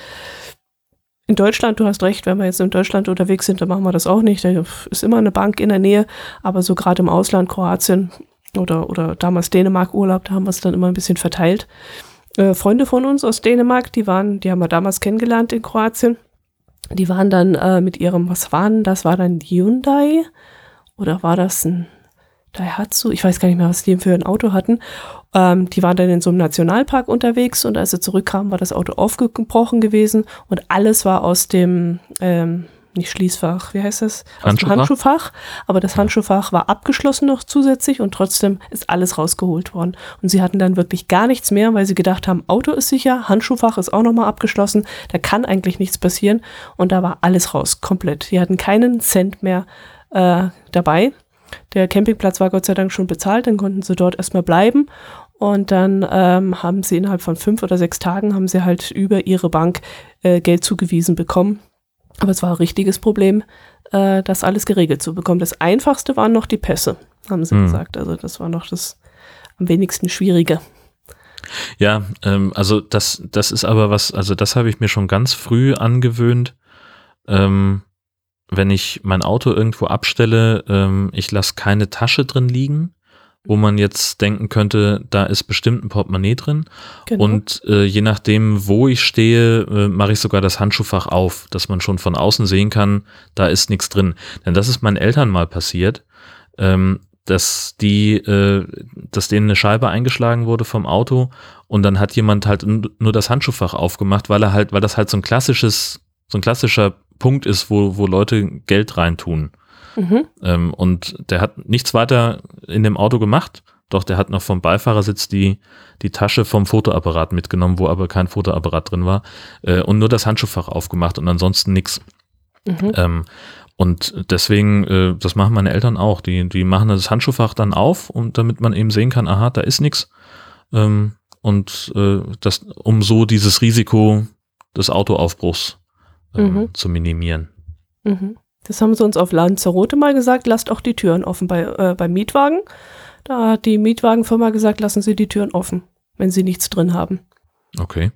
In Deutschland, du hast recht, wenn wir jetzt in Deutschland unterwegs sind, dann machen wir das auch nicht. Da ist immer eine Bank in der Nähe, aber so gerade im Ausland, Kroatien oder, oder damals Dänemark Urlaub, da haben wir es dann immer ein bisschen verteilt. Äh, Freunde von uns aus Dänemark, die waren, die haben wir damals kennengelernt in Kroatien. Die waren dann äh, mit ihrem, was waren das? War dann Hyundai oder war das ein Daihatsu? Ich weiß gar nicht mehr, was die für ein Auto hatten. Ähm, die waren dann in so einem Nationalpark unterwegs und als sie zurückkamen, war das Auto aufgebrochen gewesen und alles war aus dem, ähm, nicht Schließfach, wie heißt das? Handschuhfach. Handschuhfach. Aber das Handschuhfach war abgeschlossen noch zusätzlich und trotzdem ist alles rausgeholt worden. Und sie hatten dann wirklich gar nichts mehr, weil sie gedacht haben, Auto ist sicher, Handschuhfach ist auch nochmal abgeschlossen, da kann eigentlich nichts passieren. Und da war alles raus, komplett. Sie hatten keinen Cent mehr äh, dabei. Der Campingplatz war Gott sei Dank schon bezahlt, dann konnten sie dort erstmal bleiben. Und dann ähm, haben sie innerhalb von fünf oder sechs Tagen haben sie halt über ihre Bank äh, Geld zugewiesen bekommen. Aber es war ein richtiges Problem, äh, das alles geregelt zu bekommen. Das Einfachste waren noch die Pässe, haben sie hm. gesagt. Also das war noch das am wenigsten Schwierige. Ja, ähm, also das, das ist aber was, also das habe ich mir schon ganz früh angewöhnt. Ähm, wenn ich mein Auto irgendwo abstelle, ähm, ich lasse keine Tasche drin liegen, wo man jetzt denken könnte, da ist bestimmt ein Portemonnaie drin. Genau. Und äh, je nachdem, wo ich stehe, äh, mache ich sogar das Handschuhfach auf, dass man schon von außen sehen kann, da ist nichts drin. Denn das ist meinen Eltern mal passiert, ähm, dass die, äh, dass denen eine Scheibe eingeschlagen wurde vom Auto und dann hat jemand halt nur das Handschuhfach aufgemacht, weil er halt, weil das halt so ein klassisches, so ein klassischer Punkt ist, wo, wo Leute Geld reintun. Mhm. Ähm, und der hat nichts weiter in dem Auto gemacht, doch der hat noch vom Beifahrersitz die, die Tasche vom Fotoapparat mitgenommen, wo aber kein Fotoapparat drin war, äh, und nur das Handschuhfach aufgemacht und ansonsten nichts. Mhm. Ähm, Und deswegen, äh, das machen meine Eltern auch. Die, die machen das Handschuhfach dann auf, und damit man eben sehen kann, aha, da ist nichts. Ähm, und äh, das, um so dieses Risiko des Autoaufbruchs äh, mhm. zu minimieren. Mhm. Das haben sie uns auf Lanzarote mal gesagt, lasst auch die Türen offen bei, äh, beim Mietwagen. Da hat die Mietwagenfirma gesagt, lassen Sie die Türen offen, wenn Sie nichts drin haben. Okay.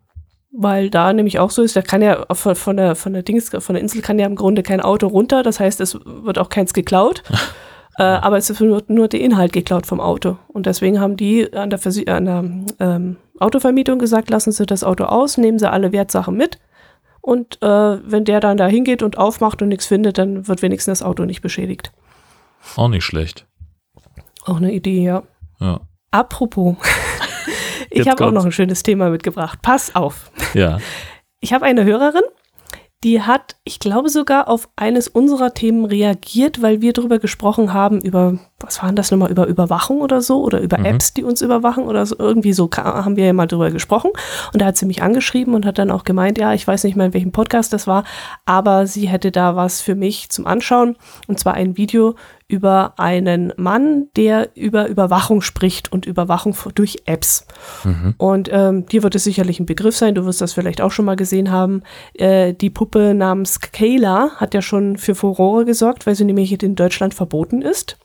Weil da nämlich auch so ist, da kann ja von, von, der, von, der Dings, von der Insel kann ja im Grunde kein Auto runter, das heißt, es wird auch keins geklaut. äh, aber es wird nur der Inhalt geklaut vom Auto. Und deswegen haben die an der, Versi an der ähm, Autovermietung gesagt, lassen Sie das Auto aus, nehmen Sie alle Wertsachen mit. Und äh, wenn der dann da hingeht und aufmacht und nichts findet, dann wird wenigstens das Auto nicht beschädigt. Auch nicht schlecht. Auch eine Idee, ja. Ja. Apropos, ich habe auch noch ein schönes Thema mitgebracht. Pass auf. Ja. Ich habe eine Hörerin, die hat, ich glaube sogar auf eines unserer Themen reagiert, weil wir darüber gesprochen haben, über, was waren das nochmal, über Überwachung oder so oder über mhm. Apps, die uns überwachen oder so. Irgendwie so haben wir ja mal drüber gesprochen. Und da hat sie mich angeschrieben und hat dann auch gemeint, ja, ich weiß nicht mehr, in welchem Podcast das war, aber sie hätte da was für mich zum Anschauen. Und zwar ein Video über einen Mann, der über Überwachung spricht und Überwachung durch Apps. Mhm. Und ähm, dir wird es sicherlich ein Begriff sein, du wirst das vielleicht auch schon mal gesehen haben. Äh, die Puppe namens Kayla hat ja schon für Furore gesorgt, weil sie nämlich in Deutschland verboten ist.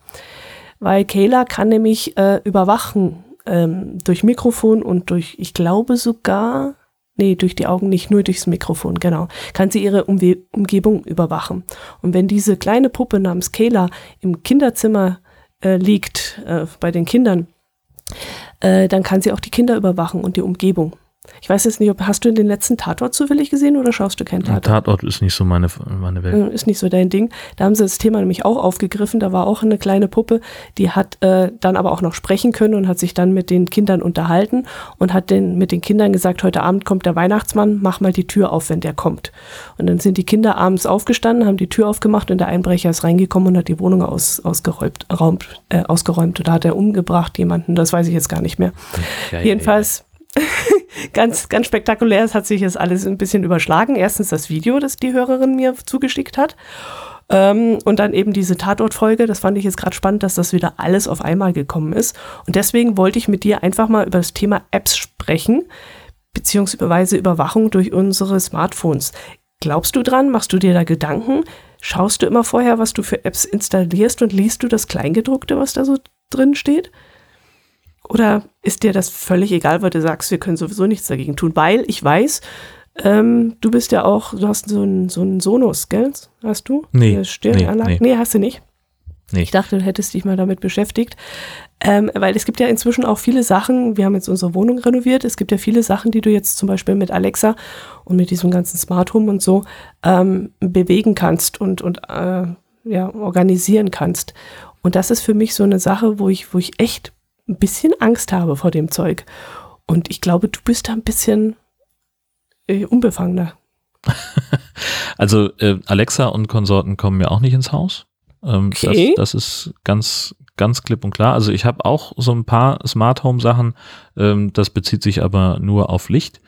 Weil Kayla kann nämlich äh, überwachen ähm, durch Mikrofon und durch, ich glaube sogar, Nee, durch die Augen nicht, nur durchs Mikrofon, genau. Kann sie ihre Umwe Umgebung überwachen. Und wenn diese kleine Puppe namens Kayla im Kinderzimmer äh, liegt, äh, bei den Kindern, äh, dann kann sie auch die Kinder überwachen und die Umgebung. Ich weiß jetzt nicht, ob hast du den letzten Tatort zufällig gesehen oder schaust du keinen Tatort? Tatort ist nicht so meine, meine Welt. Hm, ist nicht so dein Ding. Da haben sie das Thema nämlich auch aufgegriffen. Da war auch eine kleine Puppe, die hat äh, dann aber auch noch sprechen können und hat sich dann mit den Kindern unterhalten und hat den, mit den Kindern gesagt, heute Abend kommt der Weihnachtsmann, mach mal die Tür auf, wenn der kommt. Und dann sind die Kinder abends aufgestanden, haben die Tür aufgemacht und der Einbrecher ist reingekommen und hat die Wohnung aus, ausgeräumt, äh, ausgeräumt. Oder hat er umgebracht jemanden, das weiß ich jetzt gar nicht mehr. Ja, Jedenfalls. Ja, ja ganz, ganz spektakulär. Es hat sich jetzt alles ein bisschen überschlagen. Erstens das Video, das die Hörerin mir zugeschickt hat. Ähm, und dann eben diese Tatortfolge. Das fand ich jetzt gerade spannend, dass das wieder alles auf einmal gekommen ist. Und deswegen wollte ich mit dir einfach mal über das Thema Apps sprechen, beziehungsweise Überwachung durch unsere Smartphones. Glaubst du dran? Machst du dir da Gedanken? Schaust du immer vorher, was du für Apps installierst und liest du das Kleingedruckte, was da so drin steht? Oder ist dir das völlig egal, weil du sagst, wir können sowieso nichts dagegen tun? Weil ich weiß, ähm, du bist ja auch, du hast so einen so einen Sonos, gell? Hast du? Nee. Nee, nee. nee, hast du nicht. Nee. Ich dachte, du hättest dich mal damit beschäftigt. Ähm, weil es gibt ja inzwischen auch viele Sachen, wir haben jetzt unsere Wohnung renoviert, es gibt ja viele Sachen, die du jetzt zum Beispiel mit Alexa und mit diesem ganzen Smart Home und so ähm, bewegen kannst und, und äh, ja, organisieren kannst. Und das ist für mich so eine Sache, wo ich, wo ich echt ein bisschen Angst habe vor dem Zeug. Und ich glaube, du bist da ein bisschen äh, unbefangener. also äh, Alexa und Konsorten kommen mir auch nicht ins Haus. Ähm, okay. das, das, ist ganz, ganz klipp und klar. Also ich habe auch so ein paar Smart Home Sachen, ähm, das bezieht sich aber nur auf Licht.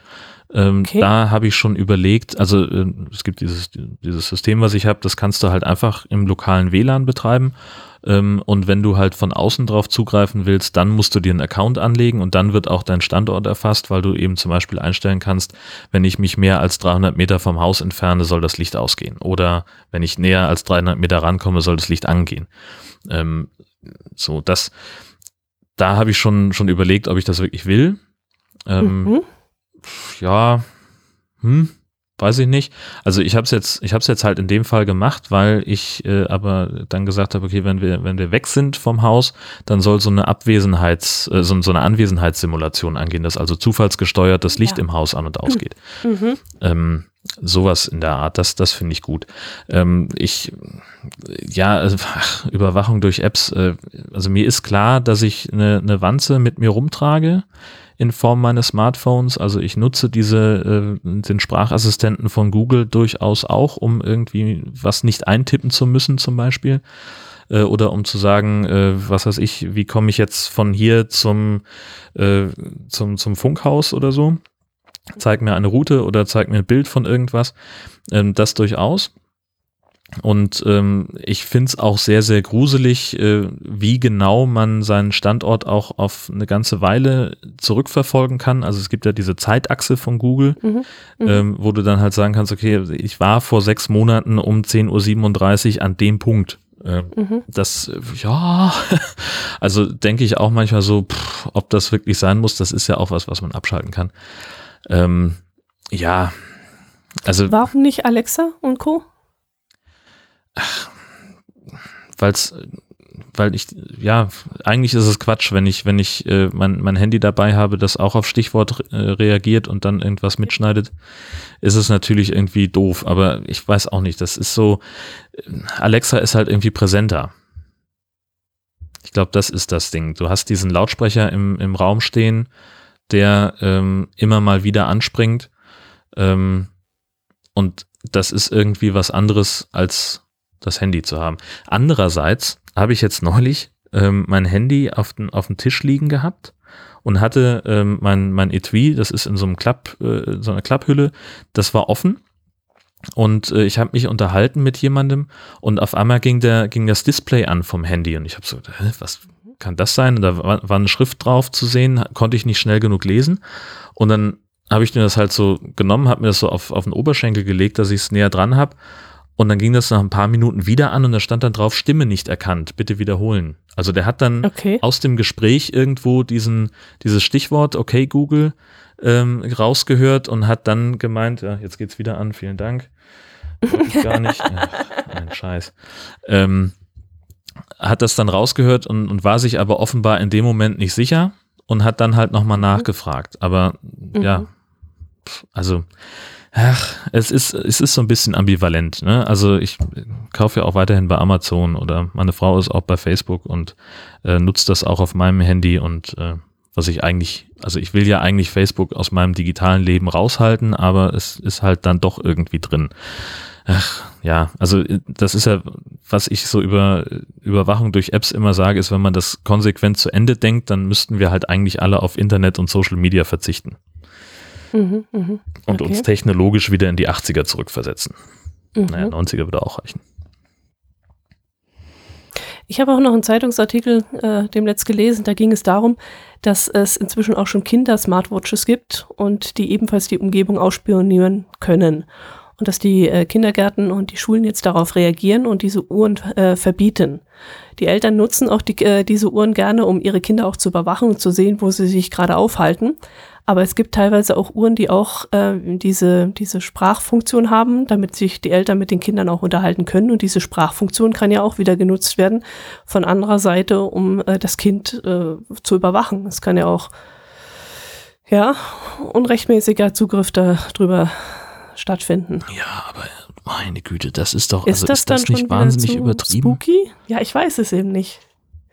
Ähm, okay. Da habe ich schon überlegt, also äh, es gibt dieses, dieses System, was ich habe, das kannst du halt einfach im lokalen WLAN betreiben. Ähm, und wenn du halt von außen drauf zugreifen willst, dann musst du dir einen Account anlegen und dann wird auch dein Standort erfasst, weil du eben zum Beispiel einstellen kannst, wenn ich mich mehr als 300 Meter vom Haus entferne, soll das Licht ausgehen. Oder wenn ich näher als 300 Meter rankomme, soll das Licht angehen. Ähm, so, das, da habe ich schon, schon überlegt, ob ich das wirklich will. Ähm, mhm. Ja, hm, weiß ich nicht. Also ich habe es jetzt, ich habe es jetzt halt in dem Fall gemacht, weil ich äh, aber dann gesagt habe, okay, wenn wir, wenn wir weg sind vom Haus, dann soll so eine Abwesenheits, äh, so, so eine Anwesenheitssimulation angehen, dass also zufallsgesteuert das Licht ja. im Haus an und ausgeht. Mhm. Ähm, sowas in der Art, das, das finde ich gut. Ähm, ich, ja, also, ach, Überwachung durch Apps, äh, also mir ist klar, dass ich eine, eine Wanze mit mir rumtrage in Form meines Smartphones. Also ich nutze diese, äh, den Sprachassistenten von Google durchaus auch, um irgendwie was nicht eintippen zu müssen zum Beispiel. Äh, oder um zu sagen, äh, was weiß ich, wie komme ich jetzt von hier zum, äh, zum, zum Funkhaus oder so. Zeig mir eine Route oder zeig mir ein Bild von irgendwas. Ähm, das durchaus. Und ähm, ich finde es auch sehr, sehr gruselig, äh, wie genau man seinen Standort auch auf eine ganze Weile zurückverfolgen kann. Also es gibt ja diese Zeitachse von Google, mhm. Mhm. Ähm, wo du dann halt sagen kannst, okay, ich war vor sechs Monaten um 10.37 Uhr an dem Punkt. Äh, mhm. Das, ja, also denke ich auch manchmal so, pff, ob das wirklich sein muss, das ist ja auch was, was man abschalten kann. Ähm, ja, also. Warum nicht Alexa und Co.? Weil's, weil ich, ja, eigentlich ist es Quatsch, wenn ich, wenn ich äh, mein, mein Handy dabei habe, das auch auf Stichwort äh, reagiert und dann irgendwas mitschneidet, ist es natürlich irgendwie doof. Aber ich weiß auch nicht, das ist so, Alexa ist halt irgendwie präsenter. Ich glaube, das ist das Ding. Du hast diesen Lautsprecher im, im Raum stehen, der ähm, immer mal wieder anspringt. Ähm, und das ist irgendwie was anderes als das Handy zu haben. Andererseits habe ich jetzt neulich ähm, mein Handy auf, den, auf dem Tisch liegen gehabt und hatte ähm, mein, mein Etui, das ist in so einem Klapp, äh, so einer Klapphülle, das war offen und äh, ich habe mich unterhalten mit jemandem und auf einmal ging der ging das Display an vom Handy und ich habe so, hä, was kann das sein? Und da war, war eine Schrift drauf zu sehen, konnte ich nicht schnell genug lesen und dann habe ich mir das halt so genommen, habe mir das so auf, auf den Oberschenkel gelegt, dass ich es näher dran habe und dann ging das nach ein paar Minuten wieder an und da stand dann drauf, Stimme nicht erkannt, bitte wiederholen. Also der hat dann okay. aus dem Gespräch irgendwo diesen, dieses Stichwort, okay Google, ähm, rausgehört und hat dann gemeint, ja, jetzt geht's wieder an, vielen Dank. gar nicht. Ach, ein Scheiß. Ähm, hat das dann rausgehört und, und war sich aber offenbar in dem Moment nicht sicher und hat dann halt nochmal mhm. nachgefragt. Aber mhm. ja, also Ach, es ist, es ist so ein bisschen ambivalent. Ne? Also ich kaufe ja auch weiterhin bei Amazon oder meine Frau ist auch bei Facebook und äh, nutzt das auch auf meinem Handy und äh, was ich eigentlich, also ich will ja eigentlich Facebook aus meinem digitalen Leben raushalten, aber es ist halt dann doch irgendwie drin. Ach, ja, also das ist ja, was ich so über Überwachung durch Apps immer sage, ist, wenn man das konsequent zu Ende denkt, dann müssten wir halt eigentlich alle auf Internet und Social Media verzichten. Mhm, mh. Und okay. uns technologisch wieder in die 80er zurückversetzen. Mhm. Naja, 90er würde auch reichen. Ich habe auch noch einen Zeitungsartikel äh, demnächst gelesen, da ging es darum, dass es inzwischen auch schon Kinder-Smartwatches gibt und die ebenfalls die Umgebung ausspionieren können. Und dass die äh, Kindergärten und die Schulen jetzt darauf reagieren und diese Uhren äh, verbieten. Die Eltern nutzen auch die, äh, diese Uhren gerne, um ihre Kinder auch zu überwachen und zu sehen, wo sie sich gerade aufhalten. Aber es gibt teilweise auch Uhren, die auch äh, diese, diese Sprachfunktion haben, damit sich die Eltern mit den Kindern auch unterhalten können. Und diese Sprachfunktion kann ja auch wieder genutzt werden von anderer Seite, um äh, das Kind äh, zu überwachen. Es kann ja auch, ja, unrechtmäßiger Zugriff darüber stattfinden. Ja, aber meine Güte, das ist doch, ist also das ist das nicht wahnsinnig übertrieben? Spooky? Ja, ich weiß es eben nicht.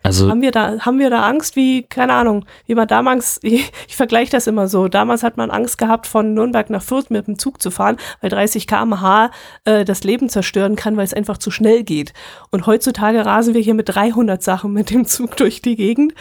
Also haben wir da haben wir da Angst? Wie keine Ahnung wie man damals ich, ich vergleiche das immer so. Damals hat man Angst gehabt von Nürnberg nach Fürth mit dem Zug zu fahren weil 30 km/h äh, das Leben zerstören kann weil es einfach zu schnell geht. Und heutzutage rasen wir hier mit 300 Sachen mit dem Zug durch die Gegend.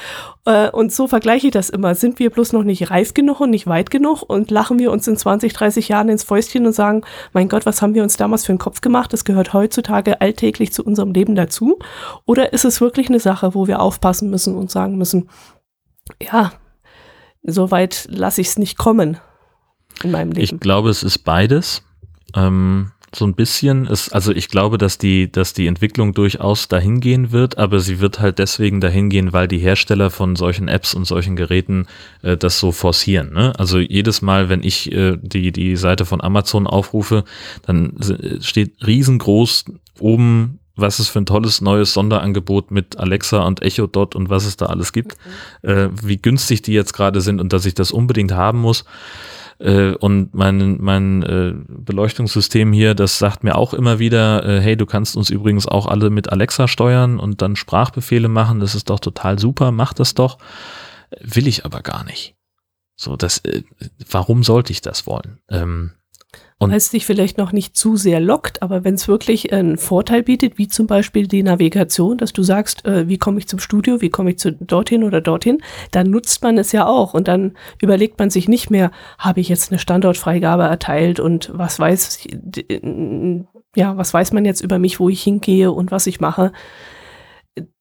Äh, und so vergleiche ich das immer. Sind wir bloß noch nicht reif genug und nicht weit genug? Und lachen wir uns in 20 30 Jahren ins Fäustchen und sagen mein Gott was haben wir uns damals für einen Kopf gemacht? Das gehört heutzutage alltäglich zu unserem Leben dazu. Oder ist es wirklich eine Sache wo wir wir aufpassen müssen und sagen müssen, ja, so weit lasse ich es nicht kommen in meinem Leben. Ich glaube, es ist beides. Ähm, so ein bisschen ist, also ich glaube, dass die, dass die Entwicklung durchaus dahin gehen wird, aber sie wird halt deswegen dahin gehen, weil die Hersteller von solchen Apps und solchen Geräten äh, das so forcieren. Ne? Also jedes Mal, wenn ich äh, die, die Seite von Amazon aufrufe, dann steht riesengroß oben was es für ein tolles neues Sonderangebot mit Alexa und Echo Dot und was es da alles gibt, mhm. äh, wie günstig die jetzt gerade sind und dass ich das unbedingt haben muss. Äh, und mein, mein äh, Beleuchtungssystem hier, das sagt mir auch immer wieder, äh, hey, du kannst uns übrigens auch alle mit Alexa steuern und dann Sprachbefehle machen, das ist doch total super, mach das doch. Will ich aber gar nicht. So, das, äh, warum sollte ich das wollen? Ähm, Weil es dich vielleicht noch nicht zu sehr lockt, aber wenn es wirklich einen Vorteil bietet, wie zum Beispiel die Navigation, dass du sagst, äh, wie komme ich zum Studio, wie komme ich zu dorthin oder dorthin, dann nutzt man es ja auch und dann überlegt man sich nicht mehr, habe ich jetzt eine Standortfreigabe erteilt und was weiß ja, was weiß man jetzt über mich, wo ich hingehe und was ich mache.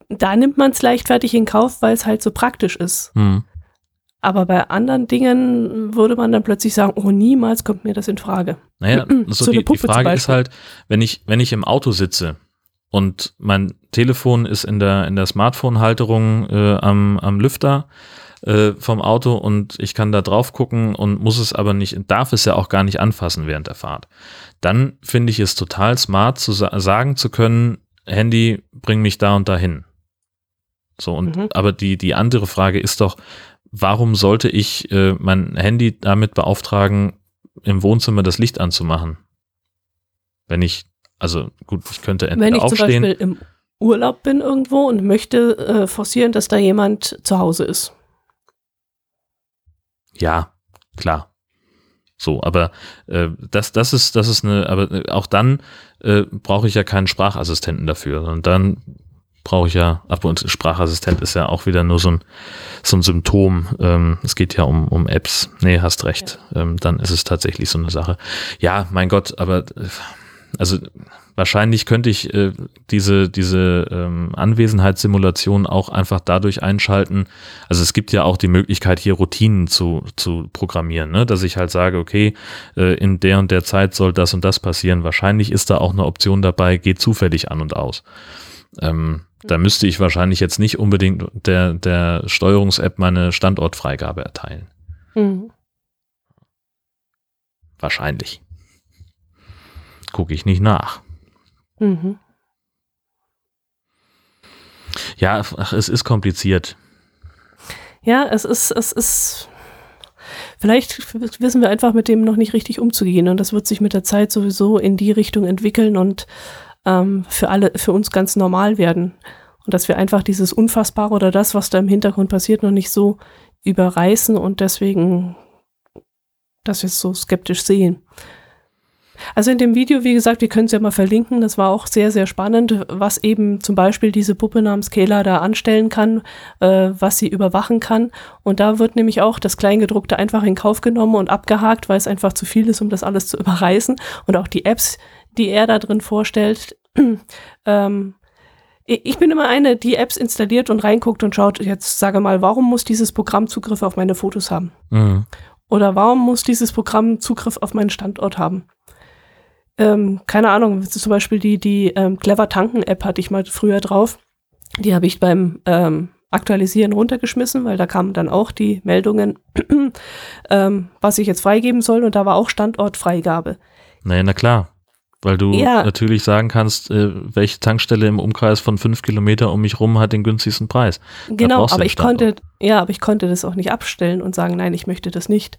Da nimmt man es leichtfertig in Kauf, weil es halt so praktisch ist. Hm. Aber bei anderen Dingen würde man dann plötzlich sagen, oh, niemals kommt mir das in Frage. Naja, so, So die, die Frage ist halt, wenn ich, wenn ich im Auto sitze und mein Telefon ist in der, in der Smartphone-Halterung äh, am, am Lüfter äh, vom Auto und ich kann da drauf gucken und muss es aber nicht, darf es ja auch gar nicht anfassen während der Fahrt. Dann finde ich es total smart zu sa sagen zu können, Handy, bring mich da und dahin. So, und Mhm. aber die, die andere Frage ist doch, warum sollte ich äh, mein Handy damit beauftragen, im Wohnzimmer das Licht anzumachen? Wenn ich, also gut, ich könnte Wenn entweder ich zum aufstehen. Beispiel im Urlaub bin irgendwo und möchte äh, forcieren, dass da jemand zu Hause ist. Ja, klar. So, aber äh, das, das ist, das ist eine, aber äh, auch dann äh, brauche ich ja keinen Sprachassistenten dafür. Und dann brauche ich ja, ab und Sprachassistent ist ja auch wieder nur so ein, so ein Symptom. Ähm, es geht ja um, um Apps. Nee, hast recht. Ähm, dann ist es tatsächlich so eine Sache. Ja, mein Gott, aber äh, also wahrscheinlich könnte ich äh, diese, diese ähm, Anwesenheitssimulation auch einfach dadurch einschalten. Also es gibt ja auch die Möglichkeit, hier Routinen zu, zu programmieren, ne? dass ich halt sage, okay, äh, in der und der Zeit soll das und das passieren. Wahrscheinlich ist da auch eine Option dabei, geht zufällig an und aus. Ähm, da müsste ich wahrscheinlich jetzt nicht unbedingt der, der Steuerungs-App meine Standortfreigabe erteilen. Mhm. Wahrscheinlich. Gucke ich nicht nach. Mhm. Ja, ach, es ist kompliziert. Ja, es ist, es ist, vielleicht wissen wir einfach mit dem noch nicht richtig umzugehen und das wird sich mit der Zeit sowieso in die Richtung entwickeln und ähm, für alle, für uns ganz normal werden. Und dass wir einfach dieses Unfassbare oder das, was da im Hintergrund passiert, noch nicht so überreißen und deswegen, dass wir es so skeptisch sehen. Also in dem Video, wie gesagt, wir können es ja mal verlinken, das war auch sehr, sehr spannend, was eben zum Beispiel diese Puppe namens Kayla da anstellen kann, äh, was sie überwachen kann. Und da wird nämlich auch das Kleingedruckte einfach in Kauf genommen und abgehakt, weil es einfach zu viel ist, um das alles zu überreißen. Und auch die Apps, die er da drin vorstellt. ähm, ich bin immer eine, die Apps installiert und reinguckt und schaut, jetzt sage mal, warum muss dieses Programm Zugriff auf meine Fotos haben? Mhm. Oder warum muss dieses Programm Zugriff auf meinen Standort haben? Ähm, keine Ahnung, zum Beispiel die, die ähm, Clever Tanken App hatte ich mal früher drauf. Die habe ich beim ähm, Aktualisieren runtergeschmissen, weil da kamen dann auch die Meldungen, ähm, was ich jetzt freigeben soll und da war auch Standortfreigabe. Naja, na klar. Weil du Ja. natürlich sagen kannst, äh, welche Tankstelle im Umkreis von fünf Kilometer um mich rum hat den günstigsten Preis. Genau, aber ich konnte, ja, aber ich konnte das auch nicht abstellen und sagen, nein, ich möchte das nicht.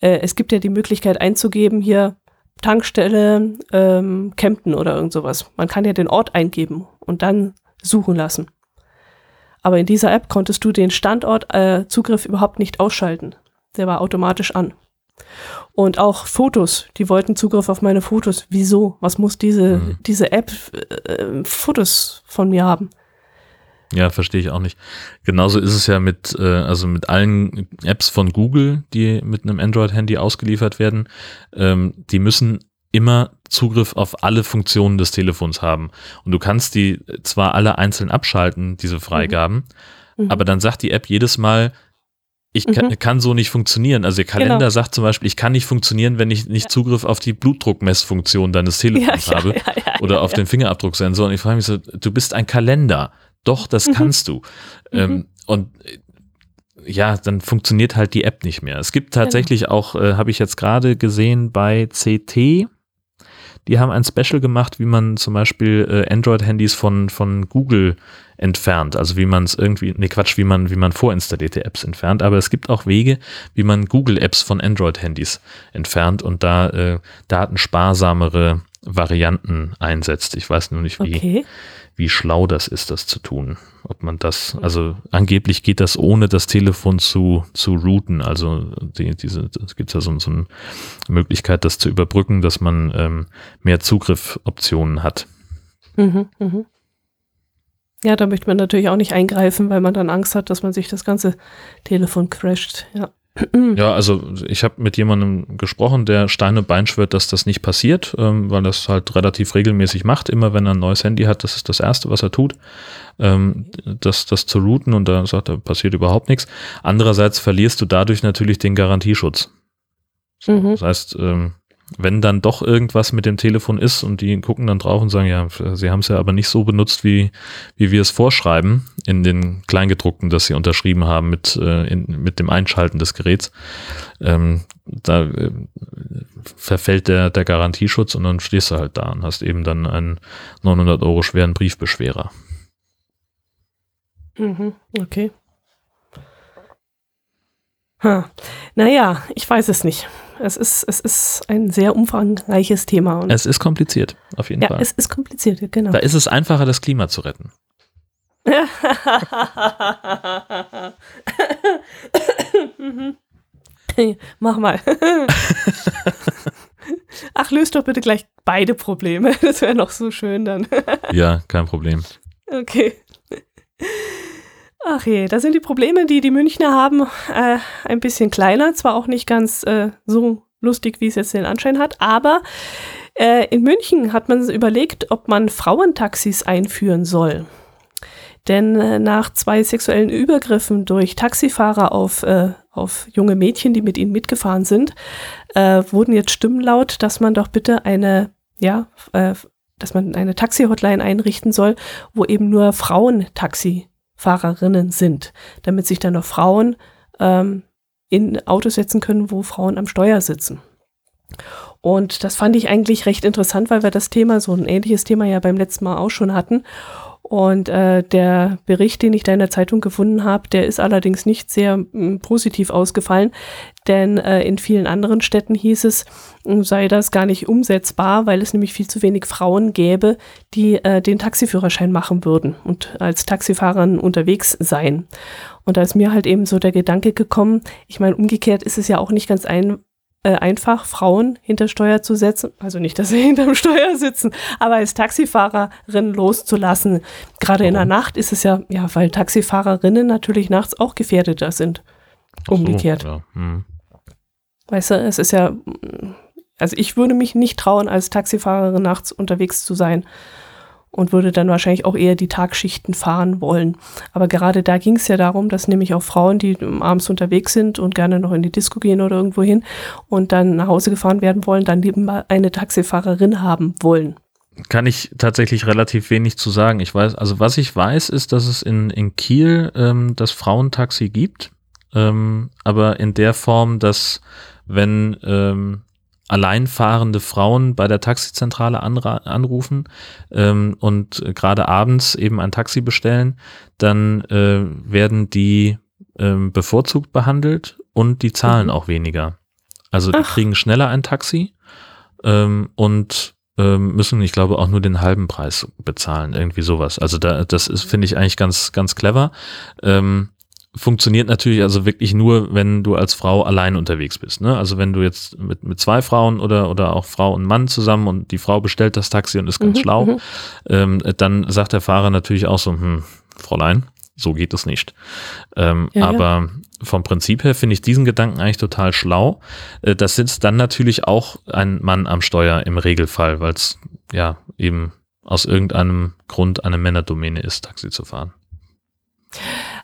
Äh, es gibt ja die Möglichkeit einzugeben, hier Tankstelle ähm, Kempten oder irgend sowas. Man kann ja den Ort eingeben und dann suchen lassen. Aber in dieser App konntest du den Standortzugriff äh, Zugriff überhaupt nicht ausschalten. Der war automatisch an. Und auch Fotos, die wollten Zugriff auf meine Fotos. Wieso? Was muss diese, Mhm. diese App äh, Fotos von mir haben? Ja, verstehe ich auch nicht. Genauso ist es ja mit, äh, also mit allen Apps von Google, die mit einem Android-Handy ausgeliefert werden. Ähm, die müssen immer Zugriff auf alle Funktionen des Telefons haben. Und du kannst die zwar alle einzeln abschalten, diese Freigaben, Mhm. aber dann sagt die App jedes Mal, ich kann, Mhm. kann so nicht funktionieren. Also der Kalender Genau. sagt zum Beispiel, ich kann nicht funktionieren, wenn ich nicht Zugriff auf die Blutdruckmessfunktion deines Telefons habe oder auf den Fingerabdrucksensor. Und ich frage mich so, du bist ein Kalender. Doch, das Mhm. kannst du. Ähm, und äh, ja, dann funktioniert halt die App nicht mehr. Es gibt tatsächlich auch, äh, habe ich jetzt gerade gesehen bei CT, die haben ein Special gemacht, wie man zum Beispiel äh, Android-Handys von, von Google entfernt. Also wie man es irgendwie, nee Quatsch, wie man, wie man vorinstallierte Apps entfernt. Aber es gibt auch Wege, wie man Google-Apps von Android-Handys entfernt und da äh, datensparsamere Varianten einsetzt. Ich weiß nur nicht, wie, Okay. Wie schlau das ist, das zu tun. Ob man das, also angeblich geht das ohne das Telefon zu, zu routen. Also die, diese, es gibt ja so, so eine Möglichkeit, das zu überbrücken, dass man ähm, mehr Zugriffoptionen hat. Mhm, mhm. Ja, da möchte man natürlich auch nicht eingreifen, weil man dann Angst hat, dass man sich das ganze Telefon crasht. Ja. Ja, also ich habe mit jemandem gesprochen, der Steine Bein schwört, dass das nicht passiert, ähm, weil das halt relativ regelmäßig macht. Immer wenn er ein neues Handy hat, das ist das Erste, was er tut, ähm, das, das zu routen und da sagt er, passiert überhaupt nichts. Andererseits verlierst du dadurch natürlich den Garantieschutz. So, mhm. Das heißt, ähm, wenn dann doch irgendwas mit dem Telefon ist und die gucken dann drauf und sagen, ja, sie haben es ja aber nicht so benutzt, wie, wie wir es vorschreiben in den Kleingedruckten, das sie unterschrieben haben mit, äh, in, mit dem Einschalten des Geräts, ähm, da äh, verfällt der, der Garantieschutz und dann stehst du halt da und hast eben dann einen 900 Euro schweren Briefbeschwerer. Mhm, okay. Hm. Naja, ich weiß es nicht. Es ist, es ist ein sehr umfangreiches Thema. es ist kompliziert, auf jeden ja, Fall. Es ist kompliziert, genau. Da ist es einfacher, das Klima zu retten. Mach mal. Ach, löst doch bitte gleich beide Probleme. Das wäre noch so schön dann. ja, kein Problem. Okay. Ach je, da sind die Probleme, die die Münchner haben, äh, ein bisschen kleiner. Zwar auch nicht ganz äh, so lustig, wie es jetzt den Anschein hat, aber äh, in München hat man überlegt, ob man Frauentaxis einführen soll. Denn äh, nach zwei sexuellen Übergriffen durch Taxifahrer auf, äh, auf junge Mädchen, die mit ihnen mitgefahren sind, äh, wurden jetzt Stimmen laut, dass man doch bitte eine, ja, dass man eine Taxi-Hotline einrichten soll, wo eben nur Frauen Taxi Fahrerinnen sind, damit sich dann noch Frauen ähm, in Autos setzen können, wo Frauen am Steuer sitzen. Und das fand ich eigentlich recht interessant, weil wir das Thema, so ein ähnliches Thema ja beim letzten Mal auch schon hatten. Und äh, der Bericht, den ich da in der Zeitung gefunden habe, der ist allerdings nicht sehr m, hm, positiv ausgefallen, denn äh, in vielen anderen Städten hieß es, hm, sei das gar nicht umsetzbar, weil es nämlich viel zu wenig Frauen gäbe, die äh, den Taxiführerschein machen würden und als Taxifahrerin unterwegs seien. Und da ist mir halt eben so der Gedanke gekommen, ich meine, umgekehrt ist es ja auch nicht ganz ein, äh, einfach Frauen hinter Steuer zu setzen, also nicht, dass sie hinterm Steuer sitzen, aber als Taxifahrerin loszulassen. Gerade in der Nacht ist es ja, ja, weil Taxifahrerinnen natürlich nachts auch gefährdeter sind. Umgekehrt. So, ja. hm. Weißt du, es ist ja, also ich würde mich nicht trauen, als Taxifahrerin nachts unterwegs zu sein und würde dann wahrscheinlich auch eher die Tagschichten fahren wollen. Aber gerade da ging es ja darum, dass nämlich auch Frauen, die abends unterwegs sind und gerne noch in die Disco gehen oder irgendwo hin und dann nach Hause gefahren werden wollen, dann lieber eine Taxifahrerin haben wollen. Kann ich tatsächlich relativ wenig zu sagen. Ich weiß, also was ich weiß, ist, dass es in, in Kiel ähm, das Frauentaxi gibt, ähm, aber in der Form, dass wenn ähm, alleinfahrende Frauen bei der Taxizentrale anrufen ähm, und gerade abends eben ein Taxi bestellen, dann äh, werden die ähm, bevorzugt behandelt und die zahlen mhm. auch weniger. Also die kriegen schneller ein Taxi ähm, und ähm, müssen, ich glaube, auch nur den halben Preis bezahlen, irgendwie sowas. Also da, das ist, finde ich eigentlich ganz, ganz clever. Ähm, funktioniert natürlich also wirklich nur, wenn du als Frau allein unterwegs bist. Ne? Also wenn du jetzt mit, mit zwei Frauen oder, oder auch Frau und Mann zusammen und die Frau bestellt das Taxi und ist ganz mhm, schlau, mhm. ähm, dann sagt der Fahrer natürlich auch so, hm, Fräulein, so geht es nicht. Ähm, ja, aber ja. vom Prinzip her finde ich diesen Gedanken eigentlich total schlau. Äh, das sitzt dann natürlich auch ein Mann am Steuer im Regelfall, weil es ja eben aus irgendeinem Grund eine Männerdomäne ist, Taxi zu fahren.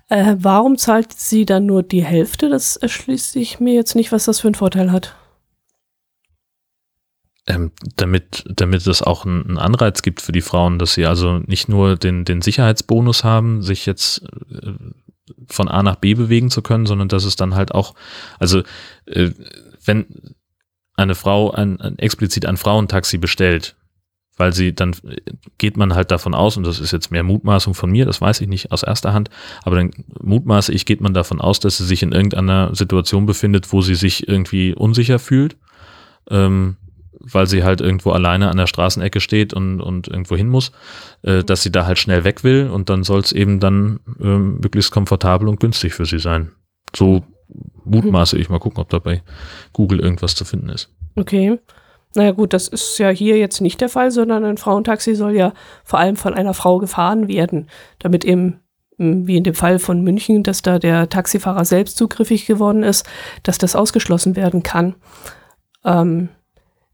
Äh, warum zahlt sie dann nur die Hälfte? Das erschließt sich mir jetzt nicht, was das für einen Vorteil hat. Ähm, damit, damit es auch einen Anreiz gibt für die Frauen, dass sie also nicht nur den, den Sicherheitsbonus haben, sich jetzt äh, von A nach B bewegen zu können, sondern dass es dann halt auch, also äh, wenn eine Frau ein, ein explizit ein Frauentaxi bestellt, weil sie dann geht man halt davon aus, und das ist jetzt mehr Mutmaßung von mir, das weiß ich nicht aus erster Hand, aber dann mutmaße ich, geht man davon aus, dass sie sich in irgendeiner Situation befindet, wo sie sich irgendwie unsicher fühlt, ähm, weil sie halt irgendwo alleine an der Straßenecke steht und, und irgendwo hin muss, äh, dass sie da halt schnell weg will und dann soll es eben dann ähm, möglichst komfortabel und günstig für sie sein. So mutmaße ich mal gucken, ob da bei Google irgendwas zu finden ist. Okay. Naja gut, das ist ja hier jetzt nicht der Fall, sondern ein Frauentaxi soll ja vor allem von einer Frau gefahren werden, damit eben wie in dem Fall von München, dass da der Taxifahrer selbst zugriffig geworden ist, dass das ausgeschlossen werden kann. Ähm,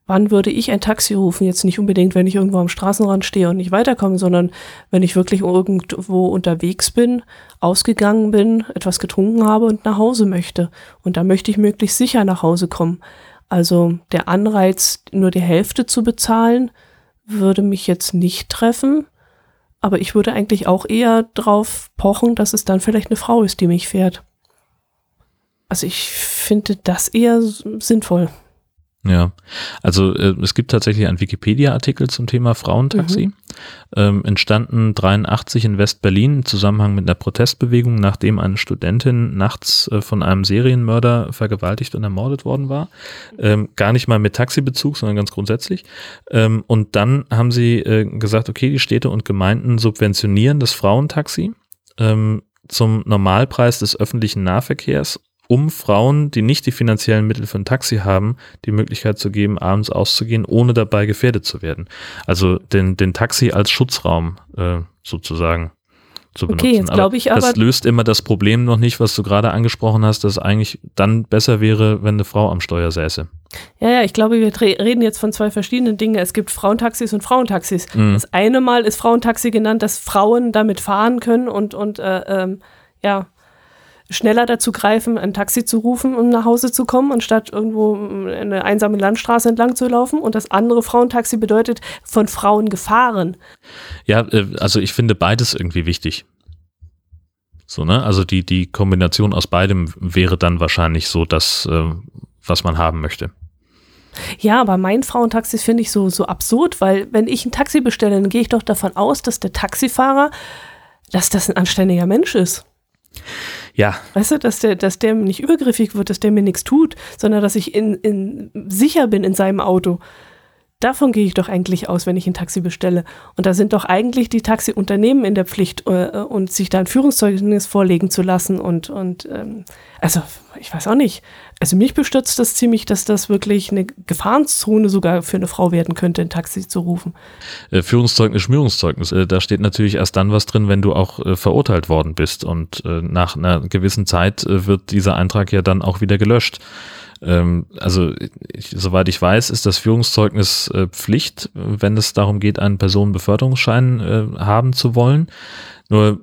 wann würde ich ein Taxi rufen? Jetzt nicht unbedingt, wenn ich irgendwo am Straßenrand stehe und nicht weiterkomme, sondern wenn ich wirklich irgendwo unterwegs bin, ausgegangen bin, etwas getrunken habe und nach Hause möchte. Und da möchte ich möglichst sicher nach Hause kommen. Also der Anreiz, nur die Hälfte zu bezahlen, würde mich jetzt nicht treffen. Aber ich würde eigentlich auch eher drauf pochen, dass es dann vielleicht eine Frau ist, die mich fährt. Also ich finde das eher sinnvoll. Ja, also äh, es gibt tatsächlich einen Wikipedia-Artikel zum Thema Frauentaxi. Mhm. Ähm, entstanden 83 in West-Berlin im Zusammenhang mit einer Protestbewegung, nachdem eine Studentin nachts äh, von einem Serienmörder vergewaltigt und ermordet worden war. Ähm, gar nicht mal mit Taxibezug, sondern ganz grundsätzlich. Ähm, und dann haben sie äh, gesagt, okay, die Städte und Gemeinden subventionieren das Frauentaxi ähm, zum Normalpreis des öffentlichen Nahverkehrs um Frauen, die nicht die finanziellen Mittel für ein Taxi haben, die Möglichkeit zu geben, abends auszugehen, ohne dabei gefährdet zu werden. Also den, den Taxi als Schutzraum äh, sozusagen zu benutzen. Okay, jetzt glaube ich aber. Das löst immer das Problem noch nicht, was du gerade angesprochen hast, dass es eigentlich dann besser wäre, wenn eine Frau am Steuer säße. Ja, ja, ich glaube, wir reden jetzt von zwei verschiedenen Dingen. Es gibt Frauentaxis und Frauentaxis. Mhm. Das eine Mal ist Frauentaxi genannt, dass Frauen damit fahren können und, und äh, ähm, ja, schneller dazu greifen, ein Taxi zu rufen, um nach Hause zu kommen, anstatt irgendwo eine einsame Landstraße entlang zu laufen. Und das andere Frauentaxi bedeutet von Frauen gefahren. Ja, äh, also ich finde beides irgendwie wichtig. So, ne? Also die, die Kombination aus beidem wäre dann wahrscheinlich so das, äh, was man haben möchte. Ja, aber mein Frauentaxi finde ich so, so absurd, weil wenn ich ein Taxi bestelle, dann gehe ich doch davon aus, dass der Taxifahrer, dass das ein anständiger Mensch ist. Ja. Weißt du, dass der, dass der nicht übergriffig wird, dass der mir nichts tut, sondern dass ich in, in sicher bin in seinem Auto. Davon gehe ich doch eigentlich aus, wenn ich ein Taxi bestelle. Und da sind doch eigentlich die Taxiunternehmen in der Pflicht, äh, und sich da ein Führungszeugnis vorlegen zu lassen. Und, und ähm, also, ich weiß auch nicht. Also mich bestürzt das ziemlich, dass das wirklich eine Gefahrenzone sogar für eine Frau werden könnte, ein Taxi zu rufen. Äh, Führungszeugnis, Schmierungszeugnis. Äh, da steht natürlich erst dann was drin, wenn du auch äh, verurteilt worden bist. Und nach einer gewissen Zeit wird dieser Eintrag ja dann auch wieder gelöscht. Ähm, also ich, soweit ich weiß, ist das Führungszeugnis äh, Pflicht, wenn es darum geht, einen Personenbeförderungsschein äh, haben zu wollen. Nur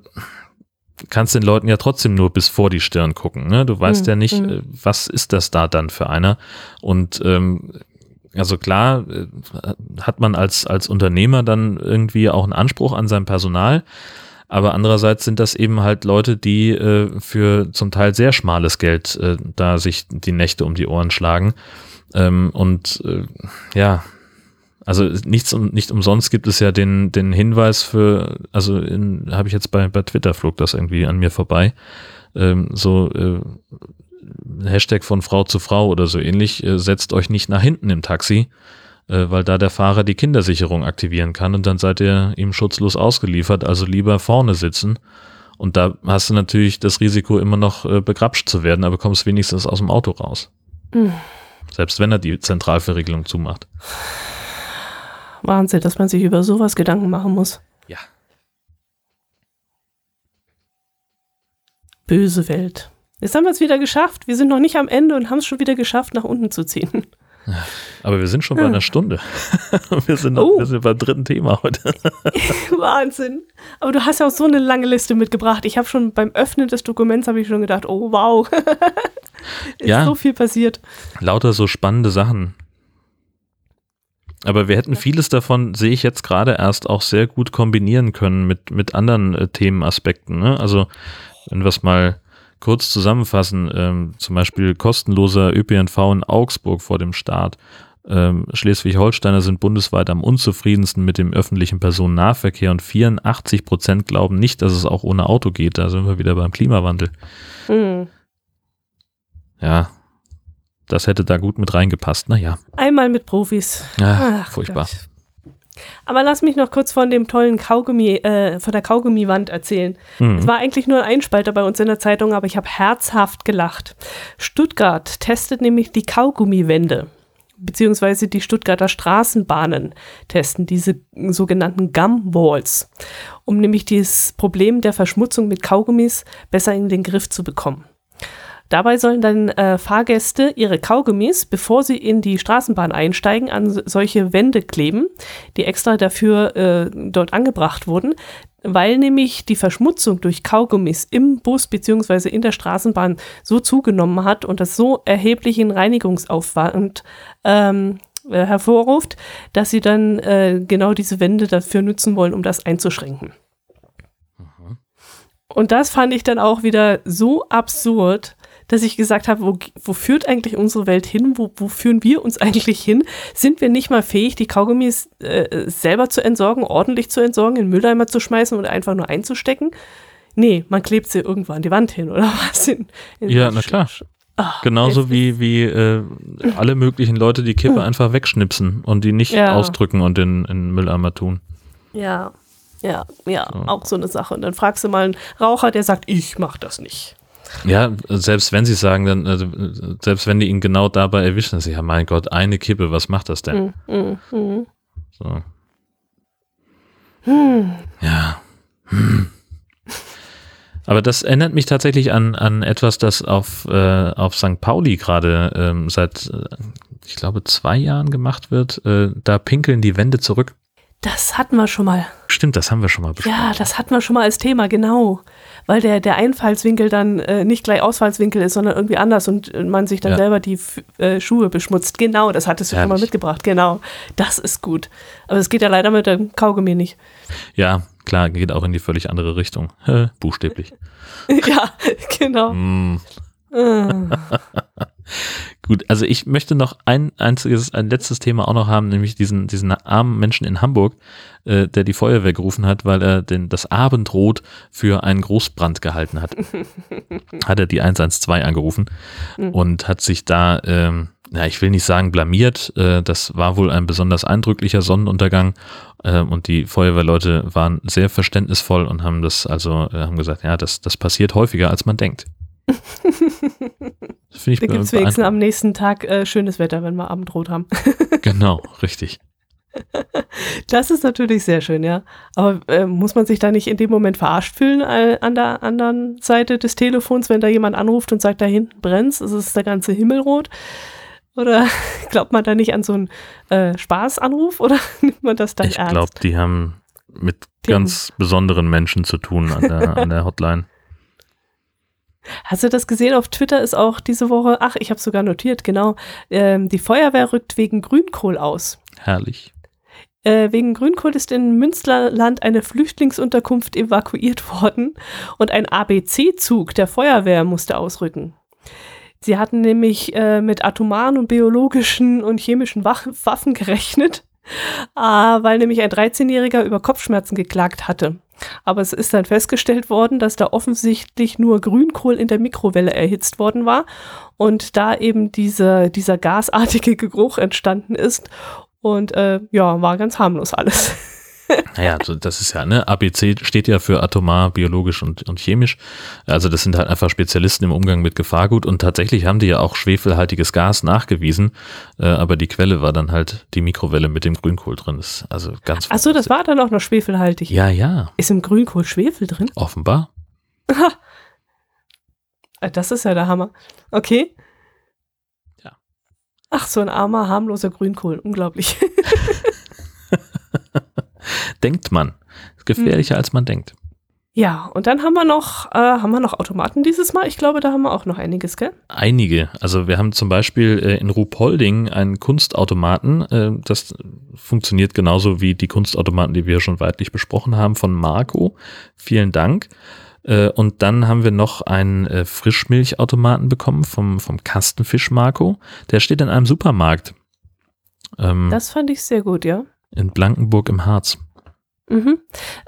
kannst den Leuten ja trotzdem nur bis vor die Stirn gucken. Ne? Du weißt mhm. ja nicht, mhm. was ist das da dann für einer. Und ähm, also klar äh, hat man als, als Unternehmer dann irgendwie auch einen Anspruch an sein Personal. Aber andererseits sind das eben halt Leute, die äh, für zum Teil sehr schmales Geld äh, da sich die Nächte um die Ohren schlagen. Ähm, und äh, ja, also nichts nicht umsonst gibt es ja den, den Hinweis für, also habe ich jetzt bei, bei Twitter flog das irgendwie an mir vorbei. Ähm, so äh, Hashtag von Frau zu Frau oder so ähnlich, äh, setzt euch nicht nach hinten im Taxi, weil da der Fahrer die Kindersicherung aktivieren kann und dann seid ihr ihm schutzlos ausgeliefert, also lieber vorne sitzen. Und da hast du natürlich das Risiko, immer noch äh, begrapscht zu werden, aber kommst wenigstens aus dem Auto raus. Mhm. Selbst wenn er die Zentralverriegelung zumacht. Wahnsinn, dass man sich über sowas Gedanken machen muss. Ja. Böse Welt. Jetzt haben wir es wieder geschafft. Wir sind noch nicht am Ende und haben es schon wieder geschafft, nach unten zu ziehen. Aber wir sind schon bei einer Stunde. wir, sind noch, oh. wir sind beim dritten Thema heute. Wahnsinn. Aber du hast ja auch so eine lange Liste mitgebracht. Ich habe schon beim Öffnen des Dokuments habe ich schon gedacht, oh wow. Ist ja, so viel passiert. Lauter so spannende Sachen. Aber wir hätten vieles davon, sehe ich jetzt gerade erst, auch sehr gut kombinieren können mit, mit anderen äh, Themenaspekten. Ne? Also, wenn wir es mal kurz zusammenfassen, ähm, zum Beispiel kostenloser ÖPNV in Augsburg vor dem Start. Ähm, Schleswig-Holsteiner sind bundesweit am unzufriedensten mit dem öffentlichen Personennahverkehr und 84 Prozent glauben nicht, dass es auch ohne Auto geht. Da sind wir wieder beim Klimawandel. Mhm. Ja, das hätte da gut mit reingepasst. Naja. Einmal mit Profis. Ja, Ach, furchtbar. Gott. Aber lass mich noch kurz von dem tollen Kaugummi, äh, von der Kaugummiwand erzählen. Mhm. Es war eigentlich nur ein Einspalter bei uns in der Zeitung, aber ich habe herzhaft gelacht. Stuttgart testet nämlich die Kaugummiwände. beziehungsweise die Stuttgarter Straßenbahnen testen, diese sogenannten Gum-Walls, um nämlich dieses Problem der Verschmutzung mit Kaugummis besser in den Griff zu bekommen. Dabei sollen dann äh, Fahrgäste ihre Kaugummis, bevor sie in die Straßenbahn einsteigen, an solche Wände kleben, die extra dafür äh, dort angebracht wurden, weil nämlich die Verschmutzung durch Kaugummis im Bus bzw. in der Straßenbahn so zugenommen hat und das so erheblichen Reinigungsaufwand ähm, äh, hervorruft, dass sie dann äh, genau diese Wände dafür nutzen wollen, um das einzuschränken. Und das fand ich dann auch wieder so absurd, dass ich gesagt habe, wo, wo führt eigentlich unsere Welt hin? Wo, wo führen wir uns eigentlich hin? Sind wir nicht mal fähig, die Kaugummis äh, selber zu entsorgen, ordentlich zu entsorgen, in Mülleimer zu schmeißen und einfach nur einzustecken? Nee, man klebt sie irgendwo an die Wand hin, oder was? In, in ja, na klar. Ach, Genauso wie, wie äh, alle möglichen Leute die Kippe einfach wegschnipsen und die nicht ja. ausdrücken und in, in den Mülleimer tun. Ja, ja, ja, so. auch so eine Sache. Und dann fragst du mal einen Raucher, der sagt, ich mach das nicht. Ja, selbst wenn sie sagen, dann, also, selbst wenn die ihn genau dabei erwischen, dass sie, ja, mein Gott, eine Kippe, was macht das denn? Mm, mm, mm. So. Hm. Ja. Hm. Aber das erinnert mich tatsächlich an, an etwas, das auf, äh, auf St. Pauli gerade ähm, seit, äh, ich glaube, zwei Jahren gemacht wird. Äh, da pinkeln die Wände zurück. Das hatten wir schon mal. Stimmt, das haben wir schon mal besprochen. Ja, das hatten wir schon mal als Thema, genau. Weil der, der Einfallswinkel dann äh, nicht gleich Ausfallswinkel ist, sondern irgendwie anders und man sich dann ja. selber die äh, Schuhe beschmutzt. Genau, das hattest du Herrlich. schon mal mitgebracht. Genau, das ist gut. Aber es geht ja leider mit dem Kaugummi nicht. Ja, klar, geht auch in die völlig andere Richtung. Buchstäblich. ja, genau. Mm. Gut, also ich möchte noch ein einziges, ein letztes Thema auch noch haben, nämlich diesen, diesen armen Menschen in Hamburg, äh, der die Feuerwehr gerufen hat, weil er den, das Abendrot für einen Großbrand gehalten hat. hat er die 112 angerufen mhm. und hat sich da, ähm, ja, ich will nicht sagen blamiert, äh, das war wohl ein besonders eindrücklicher Sonnenuntergang äh, und die Feuerwehrleute waren sehr verständnisvoll und haben das also, äh, haben gesagt, ja, das, das passiert häufiger, als man denkt. da gibt es wenigstens am nächsten Tag äh, schönes Wetter, wenn wir Abendrot haben. genau, richtig. Das ist natürlich sehr schön, ja. Aber äh, muss man sich da nicht in dem Moment verarscht fühlen äh, an der anderen Seite des Telefons, wenn da jemand anruft und sagt, da hinten brennt es, ist der ganze Himmel rot? Oder glaubt man da nicht an so einen äh, Spaßanruf oder nimmt man das dann ich ernst? Ich glaube, die haben mit Themen. ganz besonderen Menschen zu tun an der, an der Hotline. Hast du das gesehen? Auf Twitter ist auch diese Woche, ach, ich habe sogar notiert, genau, ähm, die Feuerwehr rückt wegen Grünkohl aus. Herrlich. Äh, wegen Grünkohl ist in Münsterland eine Flüchtlingsunterkunft evakuiert worden und ein ABC-Zug der Feuerwehr musste ausrücken. Sie hatten nämlich äh, mit atomaren und biologischen und chemischen Wach Waffen gerechnet, äh, weil nämlich ein 13-Jähriger über Kopfschmerzen geklagt hatte. Aber es ist dann festgestellt worden, dass da offensichtlich nur Grünkohl in der Mikrowelle erhitzt worden war und da eben diese, dieser gasartige Geruch entstanden ist. Und äh, ja, war ganz harmlos alles. Naja, das ist ja, ne, ABC steht ja für atomar, biologisch und, und chemisch. Also das sind halt einfach Spezialisten im Umgang mit Gefahrgut und tatsächlich haben die ja auch schwefelhaltiges Gas nachgewiesen, äh, aber die Quelle war dann halt die Mikrowelle mit dem Grünkohl drin. Das ist also ganz Achso, das war dann auch noch schwefelhaltig. Ja, ja. Ist im Grünkohl Schwefel drin? Offenbar. das ist ja der Hammer. Okay. Ja. Ach, so ein armer, harmloser Grünkohl. Unglaublich. denkt man. Gefährlicher, mhm. als man denkt. Ja, und dann haben wir noch, äh, haben wir noch Automaten dieses Mal. Ich glaube, da haben wir auch noch einiges, gell? Einige. Also wir haben zum Beispiel äh, in Ruhpolding einen Kunstautomaten. Äh, das funktioniert genauso wie die Kunstautomaten, die wir schon weitlich besprochen haben, von Marco. Vielen Dank. Äh, und dann haben wir noch einen äh, Frischmilchautomaten bekommen vom, vom Kastenfisch Marco. Der steht in einem Supermarkt. Ähm, das fand ich sehr gut, ja. In Blankenburg im Harz. Mhm.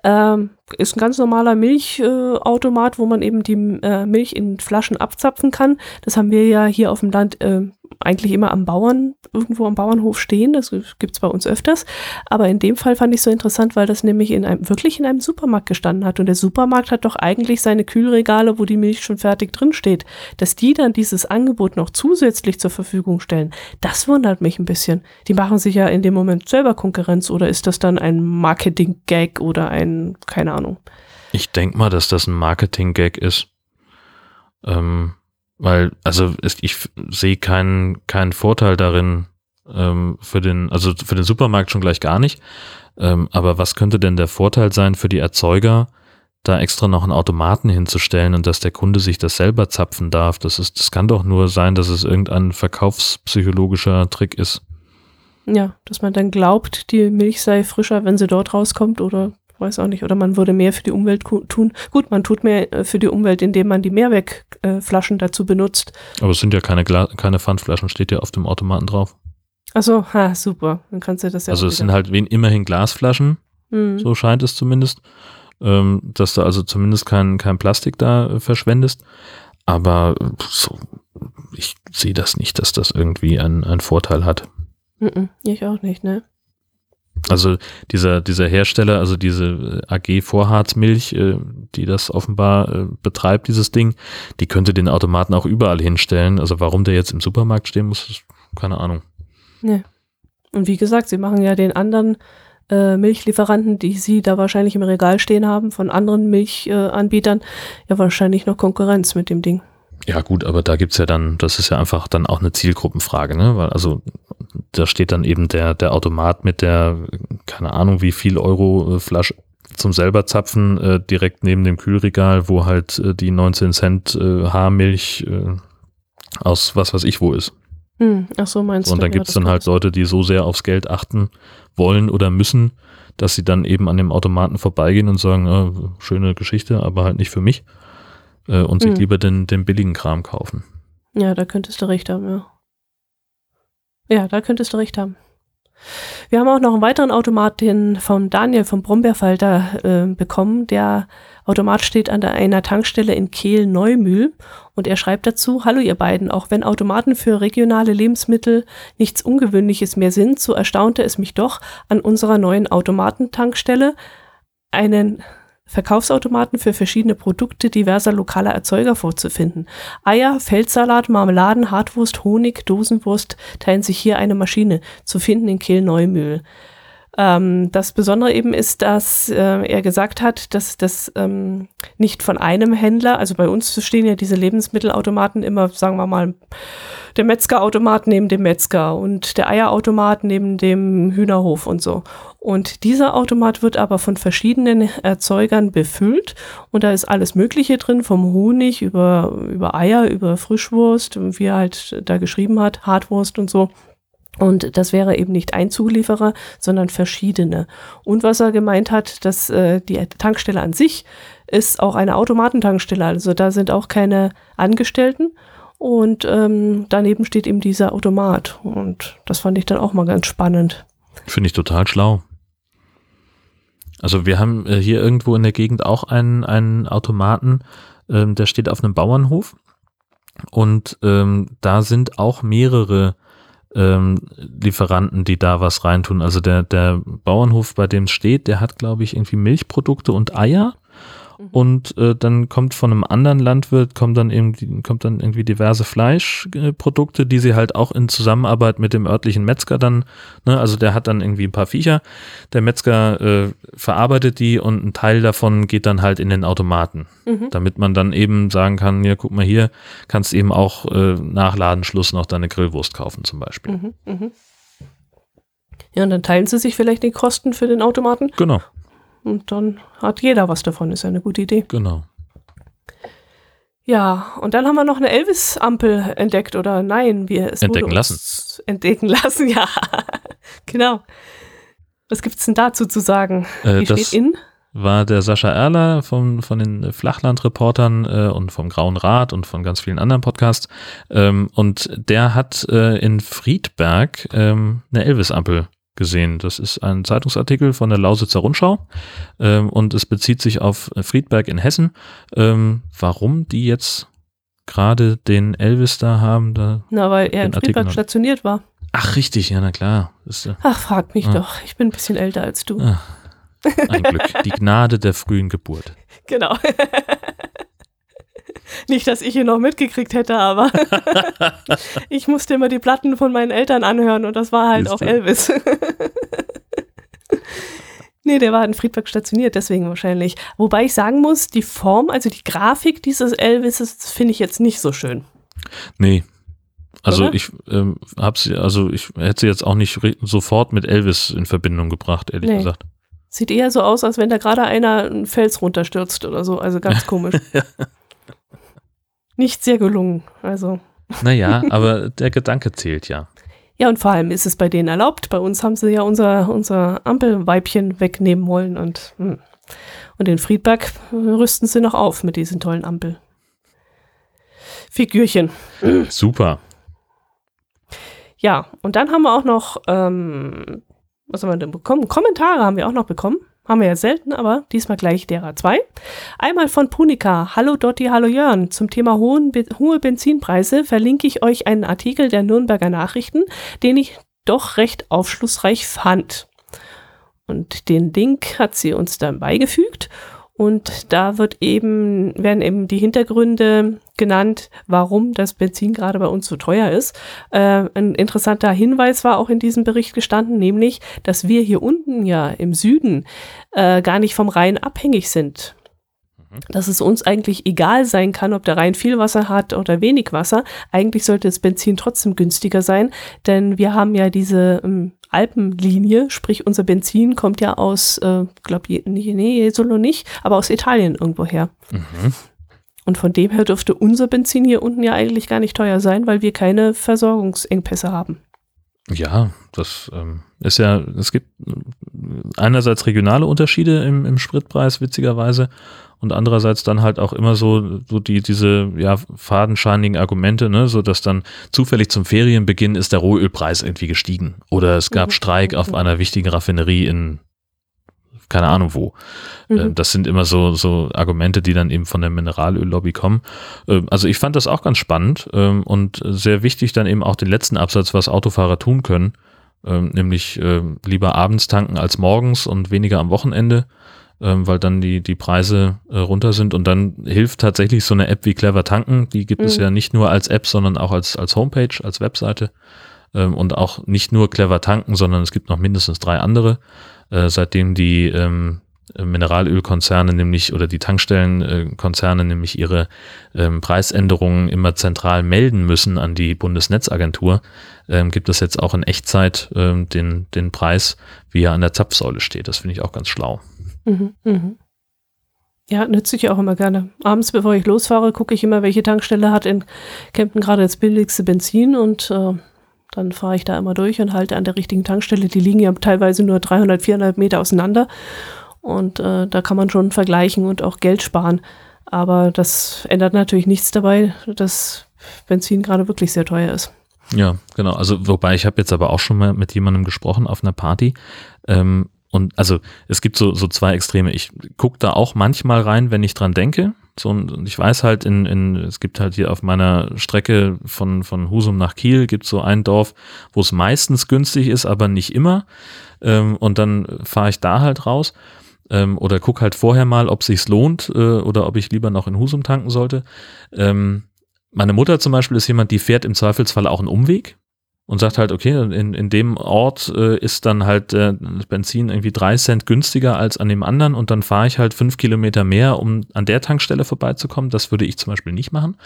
Ähm, ist ein ganz normaler Milchautomat, äh, wo man eben die äh, Milch in Flaschen abzapfen kann. Das haben wir ja hier auf dem Land äh, eigentlich immer am Bauern, irgendwo am Bauernhof stehen. Das gibt's bei uns öfters. Aber in dem Fall fand ich so interessant, weil das nämlich in einem, wirklich in einem Supermarkt gestanden hat. Und der Supermarkt hat doch eigentlich seine Kühlregale, wo die Milch schon fertig drin steht. Dass die dann dieses Angebot noch zusätzlich zur Verfügung stellen, das wundert mich ein bisschen. Die machen sich ja in dem Moment selber Konkurrenz oder ist das dann ein Marketing-Gag oder ein, keine Ahnung. Ich denke mal, dass das ein Marketing-Gag ist. Ähm, weil, also ich sehe keinen, keinen Vorteil darin ähm, für den, also für den Supermarkt schon gleich gar nicht. Ähm, aber was könnte denn der Vorteil sein für die Erzeuger, da extra noch einen Automaten hinzustellen und dass der Kunde sich das selber zapfen darf? Das ist, das kann doch nur sein, dass es irgendein verkaufspsychologischer Trick ist. Ja, dass man dann glaubt, die Milch sei frischer, wenn sie dort rauskommt oder weiß auch nicht. Oder man würde mehr für die Umwelt tun. Gut, man tut mehr äh, für die Umwelt, indem man die Mehrwegflaschen dazu benutzt. Aber es sind ja keine, Gla keine Pfandflaschen, steht ja auf dem Automaten drauf. Achso, ha, super. Dann kannst du das ja Also es sind halt immerhin Glasflaschen, mhm. so scheint es zumindest. Ähm, dass du also zumindest kein, kein Plastik da äh, verschwendest. Aber so, ich sehe das nicht, dass das irgendwie einen Vorteil hat. Mhm, ich auch nicht, ne? Also dieser, dieser Hersteller, also diese äh, AG Vorharzmilch, äh, die das offenbar äh, betreibt, dieses Ding, die könnte den Automaten auch überall hinstellen. Also warum der jetzt im Supermarkt stehen muss, keine Ahnung. Nee. Und wie gesagt, sie machen ja den anderen äh, Milchlieferanten, die sie da wahrscheinlich im Regal stehen haben, von anderen Milchanbietern, ja wahrscheinlich noch Konkurrenz mit dem Ding. Ja, gut, aber da gibt's ja dann, das ist ja einfach dann auch eine Zielgruppenfrage, ne? Weil also da steht dann eben der, der Automat mit der, keine Ahnung, wie viel Euro äh, Flasche zum selber zapfen, äh, direkt neben dem Kühlregal, wo halt äh, die 19 Cent äh, Haarmilch äh, aus was weiß ich wo ist. Hm, ach so, meinst Und du? dann ja, gibt's dann halt Leute, die so sehr aufs Geld achten wollen oder müssen, dass sie dann eben an dem Automaten vorbeigehen und sagen, äh, schöne Geschichte, aber halt nicht für mich äh, und sich hm. lieber den, den billigen Kram kaufen. Ja, da könntest du recht haben, ja. Ja, da könntest du recht haben. Wir haben auch noch einen weiteren Automat, den vom Daniel vom Brombeerfalter äh, bekommen. Der Automat steht an der, einer Tankstelle in Kehl-Neumühl und er schreibt dazu, Hallo ihr beiden, auch wenn Automaten für regionale Lebensmittel nichts Ungewöhnliches mehr sind, so erstaunte es mich doch an unserer neuen Automatentankstelle einen Verkaufsautomaten für verschiedene Produkte diverser lokaler Erzeuger vorzufinden. Eier, Feldsalat, Marmeladen, Hartwurst, Honig, Dosenwurst teilen sich hier eine Maschine, zu finden in Kehl-Neumühl. Ähm, das Besondere eben ist, dass äh, er gesagt hat, dass das ähm, nicht von einem Händler, also bei uns stehen ja diese Lebensmittelautomaten immer, sagen wir mal, der Metzgerautomat neben dem Metzger und der Eierautomat neben dem Hühnerhof und so. Und dieser Automat wird aber von verschiedenen Erzeugern befüllt und da ist alles Mögliche drin, vom Honig über, über Eier, über Frischwurst, wie er halt da geschrieben hat, Hartwurst und so. Und das wäre eben nicht ein Zulieferer, sondern verschiedene. Und was er gemeint hat, dass äh, die Tankstelle an sich ist auch eine Automatentankstelle. Also da sind auch keine Angestellten. Und ähm, daneben steht eben dieser Automat. Und das fand ich dann auch mal ganz spannend. Finde ich total schlau. Also wir haben äh, hier irgendwo in der Gegend auch einen, einen Automaten, ähm, der steht auf einem Bauernhof. Und ähm, da sind auch mehrere ähm, Lieferanten, die da was reintun. Also der, der Bauernhof, bei dem es steht, der hat, glaube ich, irgendwie Milchprodukte und Eier. Mhm. Und äh, dann kommt von einem anderen Landwirt, kommt dann irgendwie, kommt dann irgendwie diverse Fleischprodukte, die sie halt auch in Zusammenarbeit mit dem örtlichen Metzger dann, ne, also der hat dann irgendwie ein paar Viecher, der Metzger äh, verarbeitet die und ein Teil davon geht dann halt in den Automaten, mhm. damit man dann eben sagen kann, ja, guck mal hier, kannst eben auch äh, nach Ladenschluss noch deine Grillwurst kaufen zum Beispiel. Mhm, mh. Ja, und dann teilen sie sich vielleicht die Kosten für den Automaten. Genau. Und dann hat jeder was davon, ist ja eine gute Idee. Genau. Ja, und dann haben wir noch eine Elvis-Ampel entdeckt, oder nein, wir es entdecken lassen. Entdecken lassen, ja. genau. Was gibt es denn dazu zu sagen? Äh, Die steht in? War der Sascha Erler von, von den Flachlandreportern äh, und vom Grauen Rat und von ganz vielen anderen Podcasts. Ähm, und der hat äh, in Friedberg ähm, eine Elvis-Ampel gesehen. Das ist ein Zeitungsartikel von der Lausitzer Rundschau ähm, und es bezieht sich auf Friedberg in Hessen. Ähm, warum die jetzt gerade den Elvis da haben. Da Na, weil er in Artikel Friedberg noch- stationiert war. Ach, richtig, ja, na klar. Ist, äh, Ach, frag mich Ja. doch. Ich bin ein bisschen älter als du. Ah. ein Glück. Die Gnade der frühen Geburt. Genau. Nicht, dass ich ihn noch mitgekriegt hätte, aber ich musste immer die Platten von meinen Eltern anhören und das war halt auch. Elvis. nee, der war in Friedberg stationiert, deswegen wahrscheinlich. Wobei ich sagen muss, die Form, also die Grafik dieses Elvises, finde ich jetzt nicht so schön. Nee. Also Oder? ich ähm, hab's, also ich hätte sie jetzt auch nicht sofort mit Elvis in Verbindung gebracht, ehrlich Nee. gesagt. Sieht eher so aus, als wenn da gerade einer einen Fels runterstürzt oder so. Also ganz komisch. Nicht sehr gelungen. Also. Naja, aber der Gedanke zählt ja. Ja, und vor allem ist es bei denen erlaubt. Bei uns haben sie ja unser, unser Ampelweibchen wegnehmen wollen und, hm. und in Friedberg rüsten sie noch auf mit diesen tollen Ampelfigürchen. Super. Ja, und dann haben wir auch noch, ähm, was haben wir denn bekommen? Kommentare haben wir auch noch bekommen. Haben wir ja selten, aber diesmal gleich derer zwei. Einmal von Punika. Hallo Dotti, hallo Jörn. Zum Thema hohen, hohe Benzinpreise verlinke ich euch einen Artikel der Nürnberger Nachrichten, den ich doch recht aufschlussreich fand. Und den Link hat sie uns dann beigefügt. Und da wird eben, werden eben die Hintergründe genannt, warum das Benzin gerade bei uns so teuer ist. Äh, ein interessanter Hinweis war auch in diesem Bericht gestanden, nämlich, dass wir hier unten ja im Süden äh, gar nicht vom Rhein abhängig sind. Dass es uns eigentlich egal sein kann, ob der Rhein viel Wasser hat oder wenig Wasser. Eigentlich sollte das Benzin trotzdem günstiger sein, denn wir haben ja diese ähm, Alpenlinie, sprich unser Benzin kommt ja aus, äh, glaube ich, nee, nee, Jesolo nicht, aber aus Italien irgendwoher. Mhm. Und von dem her dürfte unser Benzin hier unten ja eigentlich gar nicht teuer sein, weil wir keine Versorgungsengpässe haben. Ja, das ähm, ist ja, es gibt äh, einerseits regionale Unterschiede im, im Spritpreis, witzigerweise, und andererseits dann halt auch immer so, so die, diese, ja, fadenscheinigen Argumente, ne, so dass dann zufällig zum Ferienbeginn ist der Rohölpreis irgendwie gestiegen. Oder es gab Mhm. Streik auf einer wichtigen Raffinerie in, keine Ahnung wo. Mhm. Äh, Das sind immer so, so Argumente, die dann eben von der Mineralöllobby kommen. Ähm, Also ich fand das auch ganz spannend ähm, und sehr wichtig dann eben auch den letzten Absatz, was Autofahrer tun können, ähm, nämlich ähm, lieber abends tanken als morgens und weniger am Wochenende, weil dann die, die Preise äh, runter sind und dann hilft tatsächlich so eine App wie Clever Tanken, die gibt es Mhm. ja nicht nur als App, sondern auch als, als Homepage, als Webseite ähm, und auch nicht nur Clever Tanken, sondern es gibt noch mindestens drei andere, äh, seitdem die ähm, Mineralölkonzerne nämlich oder die Tankstellenkonzerne nämlich ihre ähm, Preisänderungen immer zentral melden müssen an die Bundesnetzagentur, ähm, gibt es jetzt auch in Echtzeit ähm, den, den Preis, wie er an der Zapfsäule steht. Das finde ich auch ganz schlau. Mhm, mhm. Ja, nütze ich auch immer gerne. Abends, bevor ich losfahre, gucke ich immer, welche Tankstelle hat in Kempten gerade das billigste Benzin und äh, dann fahre ich da immer durch und halte an der richtigen Tankstelle. Die liegen ja teilweise nur 300, 400 Meter auseinander und äh, da kann man schon vergleichen und auch Geld sparen. Aber das ändert natürlich nichts dabei, dass Benzin gerade wirklich sehr teuer ist. Ja, genau. Also wobei ich habe jetzt aber auch schon mal mit jemandem gesprochen auf einer Party. Ähm, und also es gibt so, so zwei Extreme. Ich gucke da auch manchmal rein, wenn ich dran denke. So, und ich weiß halt, in, in, es gibt halt hier auf meiner Strecke von, von Husum nach Kiel gibt so ein Dorf, wo es meistens günstig ist, aber nicht immer. Ähm, und dann fahre ich da halt raus ähm, oder guck halt vorher mal, ob sich's lohnt äh, oder ob ich lieber noch in Husum tanken sollte. Ähm, meine Mutter zum Beispiel ist jemand, die fährt im Zweifelsfall auch einen Umweg und sagt halt, okay, in, in dem Ort äh, ist dann halt äh, das Benzin irgendwie drei Cent günstiger als an dem anderen und dann fahre ich halt fünf Kilometer mehr, um an der Tankstelle vorbeizukommen. Das würde ich zum Beispiel nicht machen.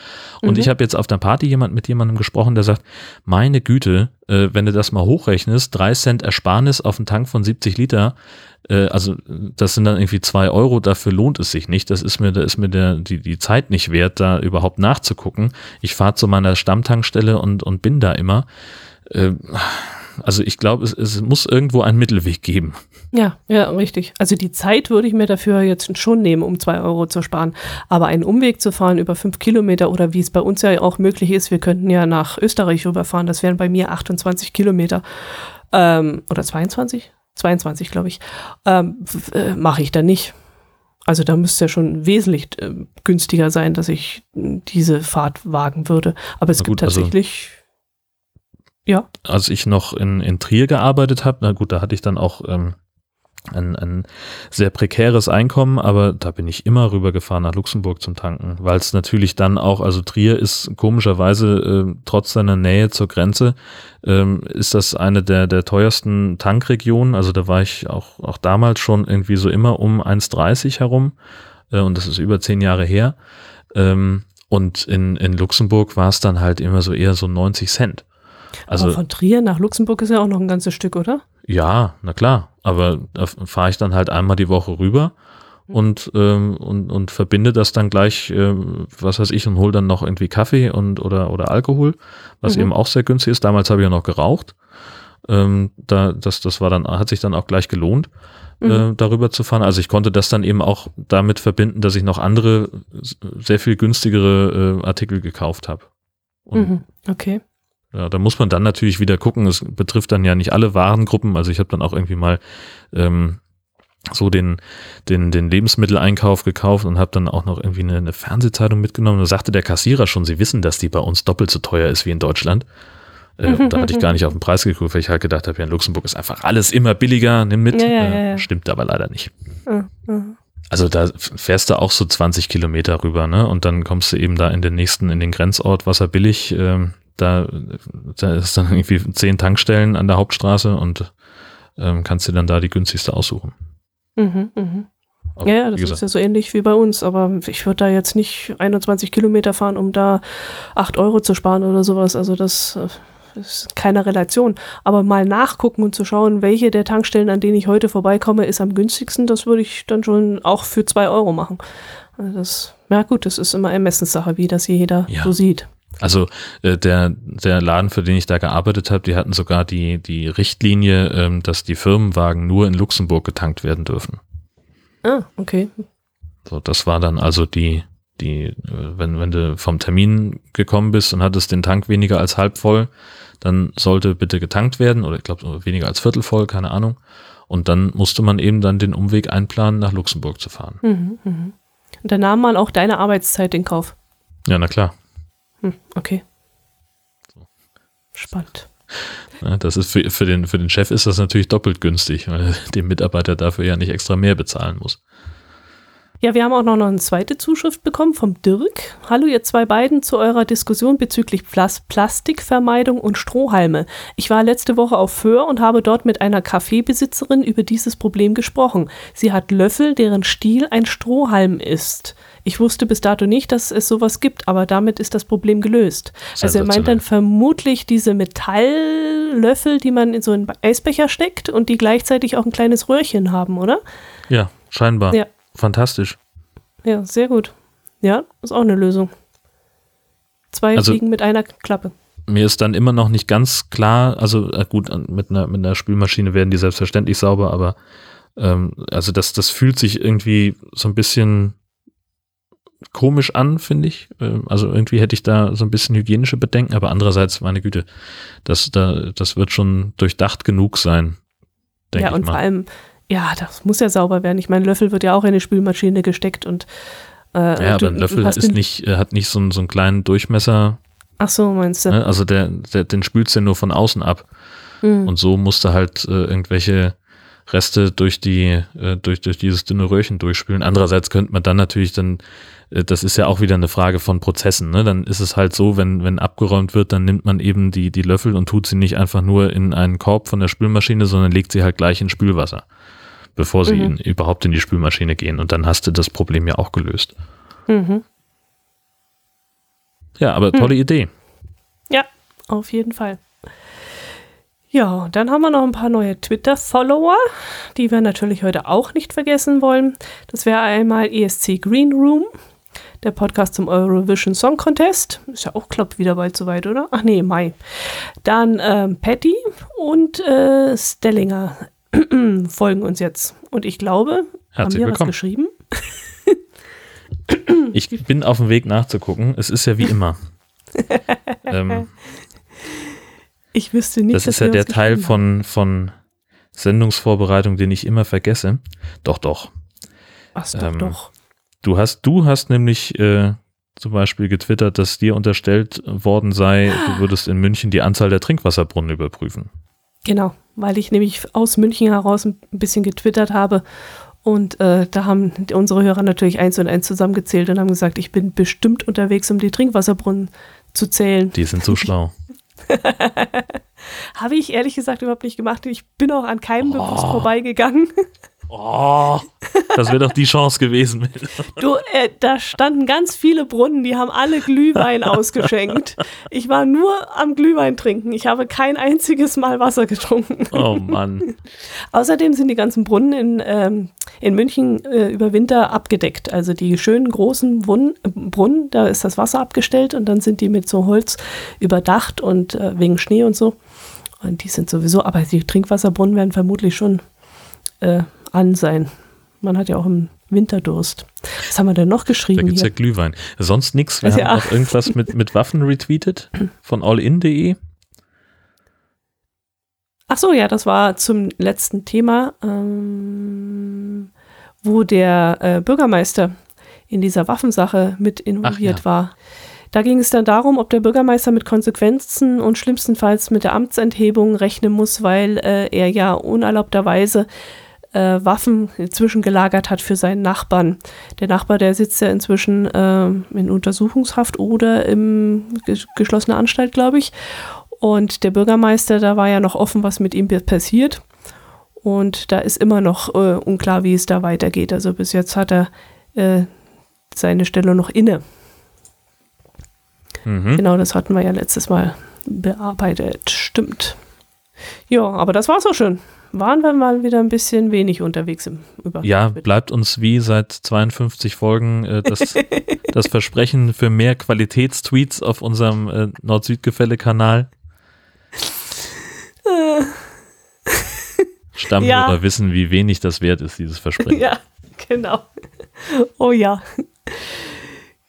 Und Mhm. ich habe jetzt auf der Party jemand mit jemandem gesprochen, der sagt, meine Güte, äh, wenn du das mal hochrechnest, drei Cent Ersparnis auf einen Tank von 70 Liter, äh, also das sind dann irgendwie zwei Euro, dafür lohnt es sich nicht. Das ist mir, da ist mir der, die, die Zeit nicht wert, da überhaupt nachzugucken. Ich fahre zu meiner Stammtankstelle und, und bin da immer. Äh, also ich glaube, es, es muss irgendwo einen Mittelweg geben. Ja, ja, richtig. Also die Zeit würde ich mir dafür jetzt schon nehmen, um zwei Euro zu sparen. Aber einen Umweg zu fahren über fünf Kilometer oder wie es bei uns ja auch möglich ist, wir könnten ja nach Österreich rüberfahren, das wären bei mir 28 Kilometer. Ähm, oder 22? 22, glaube ich. Ähm, äh, Mache ich dann nicht. Also da müsste ja schon wesentlich äh, günstiger sein, dass ich äh, diese Fahrt wagen würde. Aber es Na gibt gut, also- tatsächlich, ja, als ich noch in, in Trier gearbeitet habe, na gut, da hatte ich dann auch ähm, ein, ein sehr prekäres Einkommen, aber da bin ich immer rübergefahren nach Luxemburg zum Tanken, weil es natürlich dann auch, also Trier ist komischerweise äh, trotz seiner Nähe zur Grenze, ähm, ist das eine der, der teuersten Tankregionen. Also da war ich auch, auch damals schon irgendwie so immer um 1,30 herum äh, und das ist über zehn Jahre her. Ähm, und in, in Luxemburg war es dann halt immer so eher so 90 Cent. Also aber von Trier nach Luxemburg ist ja auch noch ein ganzes Stück, oder? ja, na klar, aber da fahre ich dann halt einmal die Woche rüber und, ähm, und, und verbinde das dann gleich, ähm, was weiß ich, und hole dann noch irgendwie Kaffee und oder, oder Alkohol, was Mhm. eben auch sehr günstig ist. Damals habe ich ja noch geraucht. Ähm, da, das, das war dann, hat sich dann auch gleich gelohnt, Mhm. äh, darüber zu fahren. Also ich konnte das dann eben auch damit verbinden, dass ich noch andere, sehr viel günstigere äh, Artikel gekauft habe. Mhm. Okay. Ja, da muss man dann natürlich wieder gucken. Es betrifft dann ja nicht alle Warengruppen. Also ich habe dann auch irgendwie mal ähm, so den, den, den Lebensmitteleinkauf gekauft und habe dann auch noch irgendwie eine, eine Fernsehzeitung mitgenommen. Da sagte der Kassierer schon, sie wissen, dass die bei uns doppelt so teuer ist wie in Deutschland. Äh, da hatte ich gar nicht auf den Preis geguckt, weil ich halt gedacht habe, ja, in Luxemburg ist einfach alles immer billiger, nimm mit. Ja, ja, äh, ja. Stimmt aber leider nicht. Mhm. Also da fährst du auch so 20 Kilometer rüber, ne? Und dann kommst du eben da in den nächsten, in den Grenzort Wasserbillig. Ähm, da, da ist dann irgendwie zehn Tankstellen an der Hauptstraße und ähm, kannst dir dann da die günstigste aussuchen. Mhm. Mhm. Aber Ja, das ist ja so ähnlich wie bei uns, aber ich würde da jetzt nicht 21 Kilometer fahren, um da 8 Euro zu sparen oder sowas. Also das äh, ist keine Relation. Aber mal nachgucken und zu schauen, welche der Tankstellen, an denen ich heute vorbeikomme, ist am günstigsten, das würde ich dann schon auch für 2 Euro machen. Also das, ja gut, das ist immer Ermessenssache, wie das jeder Ja. so sieht. Also äh, der, der Laden, für den ich da gearbeitet habe, die hatten sogar die, die Richtlinie, ähm, dass die Firmenwagen nur in Luxemburg getankt werden dürfen. Ah, okay. So, das war dann also die, die, äh, wenn, wenn du vom Termin gekommen bist und hattest den Tank weniger als halb voll, dann sollte bitte getankt werden oder ich glaube weniger als viertel voll, keine Ahnung. Und dann musste man eben dann den Umweg einplanen, nach Luxemburg zu fahren. Mhm, mhm. Und da nahm man auch deine Arbeitszeit in Kauf. Ja, na klar. Hm, okay. Spannend. Ja, das ist für, für, den, für den Chef ist das natürlich doppelt günstig, weil er dem Mitarbeiter dafür ja nicht extra mehr bezahlen muss. Ja, wir haben auch noch eine zweite Zuschrift bekommen vom Dirk. Hallo ihr zwei beiden zu eurer Diskussion bezüglich Plas Plastikvermeidung und Strohhalme. Ich war letzte Woche auf Föhr und habe dort mit einer Kaffeebesitzerin über dieses Problem gesprochen. Sie hat Löffel, deren Stiel ein Strohhalm ist. Ich wusste bis dato nicht, dass es sowas gibt, aber damit ist das Problem gelöst. Also er meint dann vermutlich diese Metalllöffel, die man in so einen Eisbecher steckt und die gleichzeitig auch ein kleines Röhrchen haben, oder? Ja, scheinbar. Ja. Fantastisch. Ja, sehr gut. Ja, ist auch eine Lösung. Zwei Also- Fliegen mit einer Klappe. Mir ist dann immer noch nicht ganz klar, also äh, gut, mit einer, mit einer Spülmaschine werden die selbstverständlich sauber, aber ähm, also das, das fühlt sich irgendwie so ein bisschen komisch an, finde ich. Ähm, Also irgendwie hätte ich da so ein bisschen hygienische Bedenken, aber andererseits, meine Güte, das, da, das wird schon durchdacht genug sein, Ja, und vor allem, ja, das muss ja sauber werden. Ich meine, Löffel wird ja auch in die Spülmaschine gesteckt und äh, Ja, aber ein Löffel ist nicht, äh, hat nicht so, einen- so einen kleinen Durchmesser, Ach so, meinst du? ne? also der, der, den spülst du ja nur von außen ab. Hm. Und so musste halt äh, irgendwelche Reste durch die, äh, durch, durch dieses dünne Röhrchen durchspülen. Andererseits könnte man dann natürlich dann, äh, das ist ja auch wieder eine Frage von Prozessen, ne? Dann ist es halt so, wenn, wenn abgeräumt wird, dann nimmt man eben die, die Löffel und tut sie nicht einfach nur in einen Korb von der Spülmaschine, sondern legt sie halt gleich in Spülwasser, bevor sie Mhm. in, überhaupt in die Spülmaschine gehen. Und dann hast du das Problem ja auch gelöst. Mhm. Ja, aber tolle Idee. Ja, auf jeden Fall. Ja, dann haben wir noch ein paar neue Twitter-Follower, die wir natürlich heute auch nicht vergessen wollen. Das wäre einmal ESC Green Room, der Podcast zum Eurovision Song Contest. Ist ja auch, glaub wieder bald soweit, oder? Ach nee, Mai. Dann ähm, Patty und äh, Stellinger folgen uns jetzt. Und ich glaube, haben Herzlich wir was willkommen. geschrieben? Ich bin auf dem Weg nachzugucken. Es ist ja wie immer. ähm, Ich wüsste nicht, das ist ja wir der was Teil haben. von, von Sendungsvorbereitung, den ich immer vergesse. Doch, doch. Ach, doch, Ähm, doch. Du hast, du hast nämlich äh, zum Beispiel getwittert, dass dir unterstellt worden sei, du würdest in München die Anzahl der Trinkwasserbrunnen überprüfen. Genau, weil ich nämlich aus München heraus ein bisschen getwittert habe. Und äh, da haben unsere Hörer natürlich eins und eins zusammengezählt und haben gesagt, ich bin bestimmt unterwegs, um die Trinkwasserbrunnen zu zählen. Die sind so schlau. Habe ich ehrlich gesagt überhaupt nicht gemacht. Ich bin auch an keinem bewusst vorbeigegangen. Oh, das wäre doch die Chance gewesen. Du, äh, da standen ganz viele Brunnen, die haben alle Glühwein ausgeschenkt. Ich war nur am Glühwein trinken. Ich habe kein einziges Mal Wasser getrunken. Oh Mann. Außerdem sind die ganzen Brunnen in, ähm, in München äh, über Winter abgedeckt. Also die schönen großen Brunnen, äh, Brunnen, da ist das Wasser abgestellt und dann sind die mit so Holz überdacht und äh, wegen Schnee und so. Und die sind sowieso, aber die Trinkwasserbrunnen werden vermutlich schon äh, an sein. Man hat ja auch im Winter Durst. Was haben wir denn noch Da geschrieben gibt es ja? Glühwein. Sonst nichts. Wir Also haben ja. noch irgendwas mit, mit Waffen retweetet von allin.de. Ach so, ja, das war zum letzten Thema, ähm, wo der äh, Bürgermeister in dieser Waffensache mit involviert ja. war. Da ging es dann darum, ob der Bürgermeister mit Konsequenzen und schlimmstenfalls mit der Amtsenthebung rechnen muss, weil äh, er ja unerlaubterweise äh, Waffen zwischengelagert hat für seinen Nachbarn. Der Nachbar, der sitzt ja inzwischen ähm, in Untersuchungshaft oder im ges geschlossenen Anstalt, glaube ich. Und der Bürgermeister, da war ja noch offen, was mit ihm passiert. Und da ist immer noch äh, unklar, wie es da weitergeht. Also bis jetzt hat er äh, seine Stelle noch inne. Mhm. Genau, das hatten wir ja letztes Mal bearbeitet. Stimmt. Ja, aber das war's auch schon. Waren wir mal wieder ein bisschen wenig unterwegs im über Ja, bleibt uns wie seit 52 Folgen äh, das, das Versprechen für mehr Qualitätstweets auf unserem äh, Nord-Süd-Gefälle-Kanal. Stammhörer Ja. wissen, wie wenig das wert ist, dieses Versprechen. Ja, genau. Oh ja.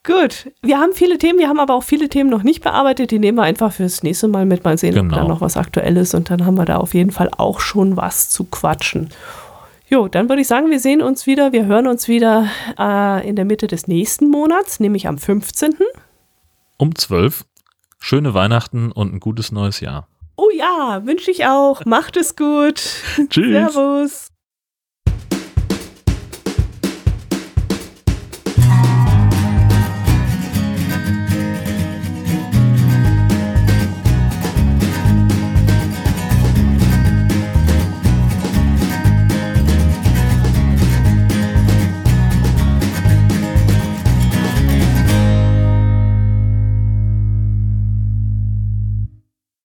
Gut, wir haben viele Themen, wir haben aber auch viele Themen noch nicht bearbeitet. Die nehmen wir einfach fürs nächste Mal mit. Mal sehen, ob Genau. da noch was Aktuelles und dann haben wir da auf jeden Fall auch schon was zu quatschen. Jo, dann würde ich sagen, wir sehen uns wieder, wir hören uns wieder äh, in der Mitte des nächsten Monats, nämlich am 15. Um 12. Schöne Weihnachten und ein gutes neues Jahr. Oh ja, wünsche ich auch. Macht es gut. Tschüss. Servus.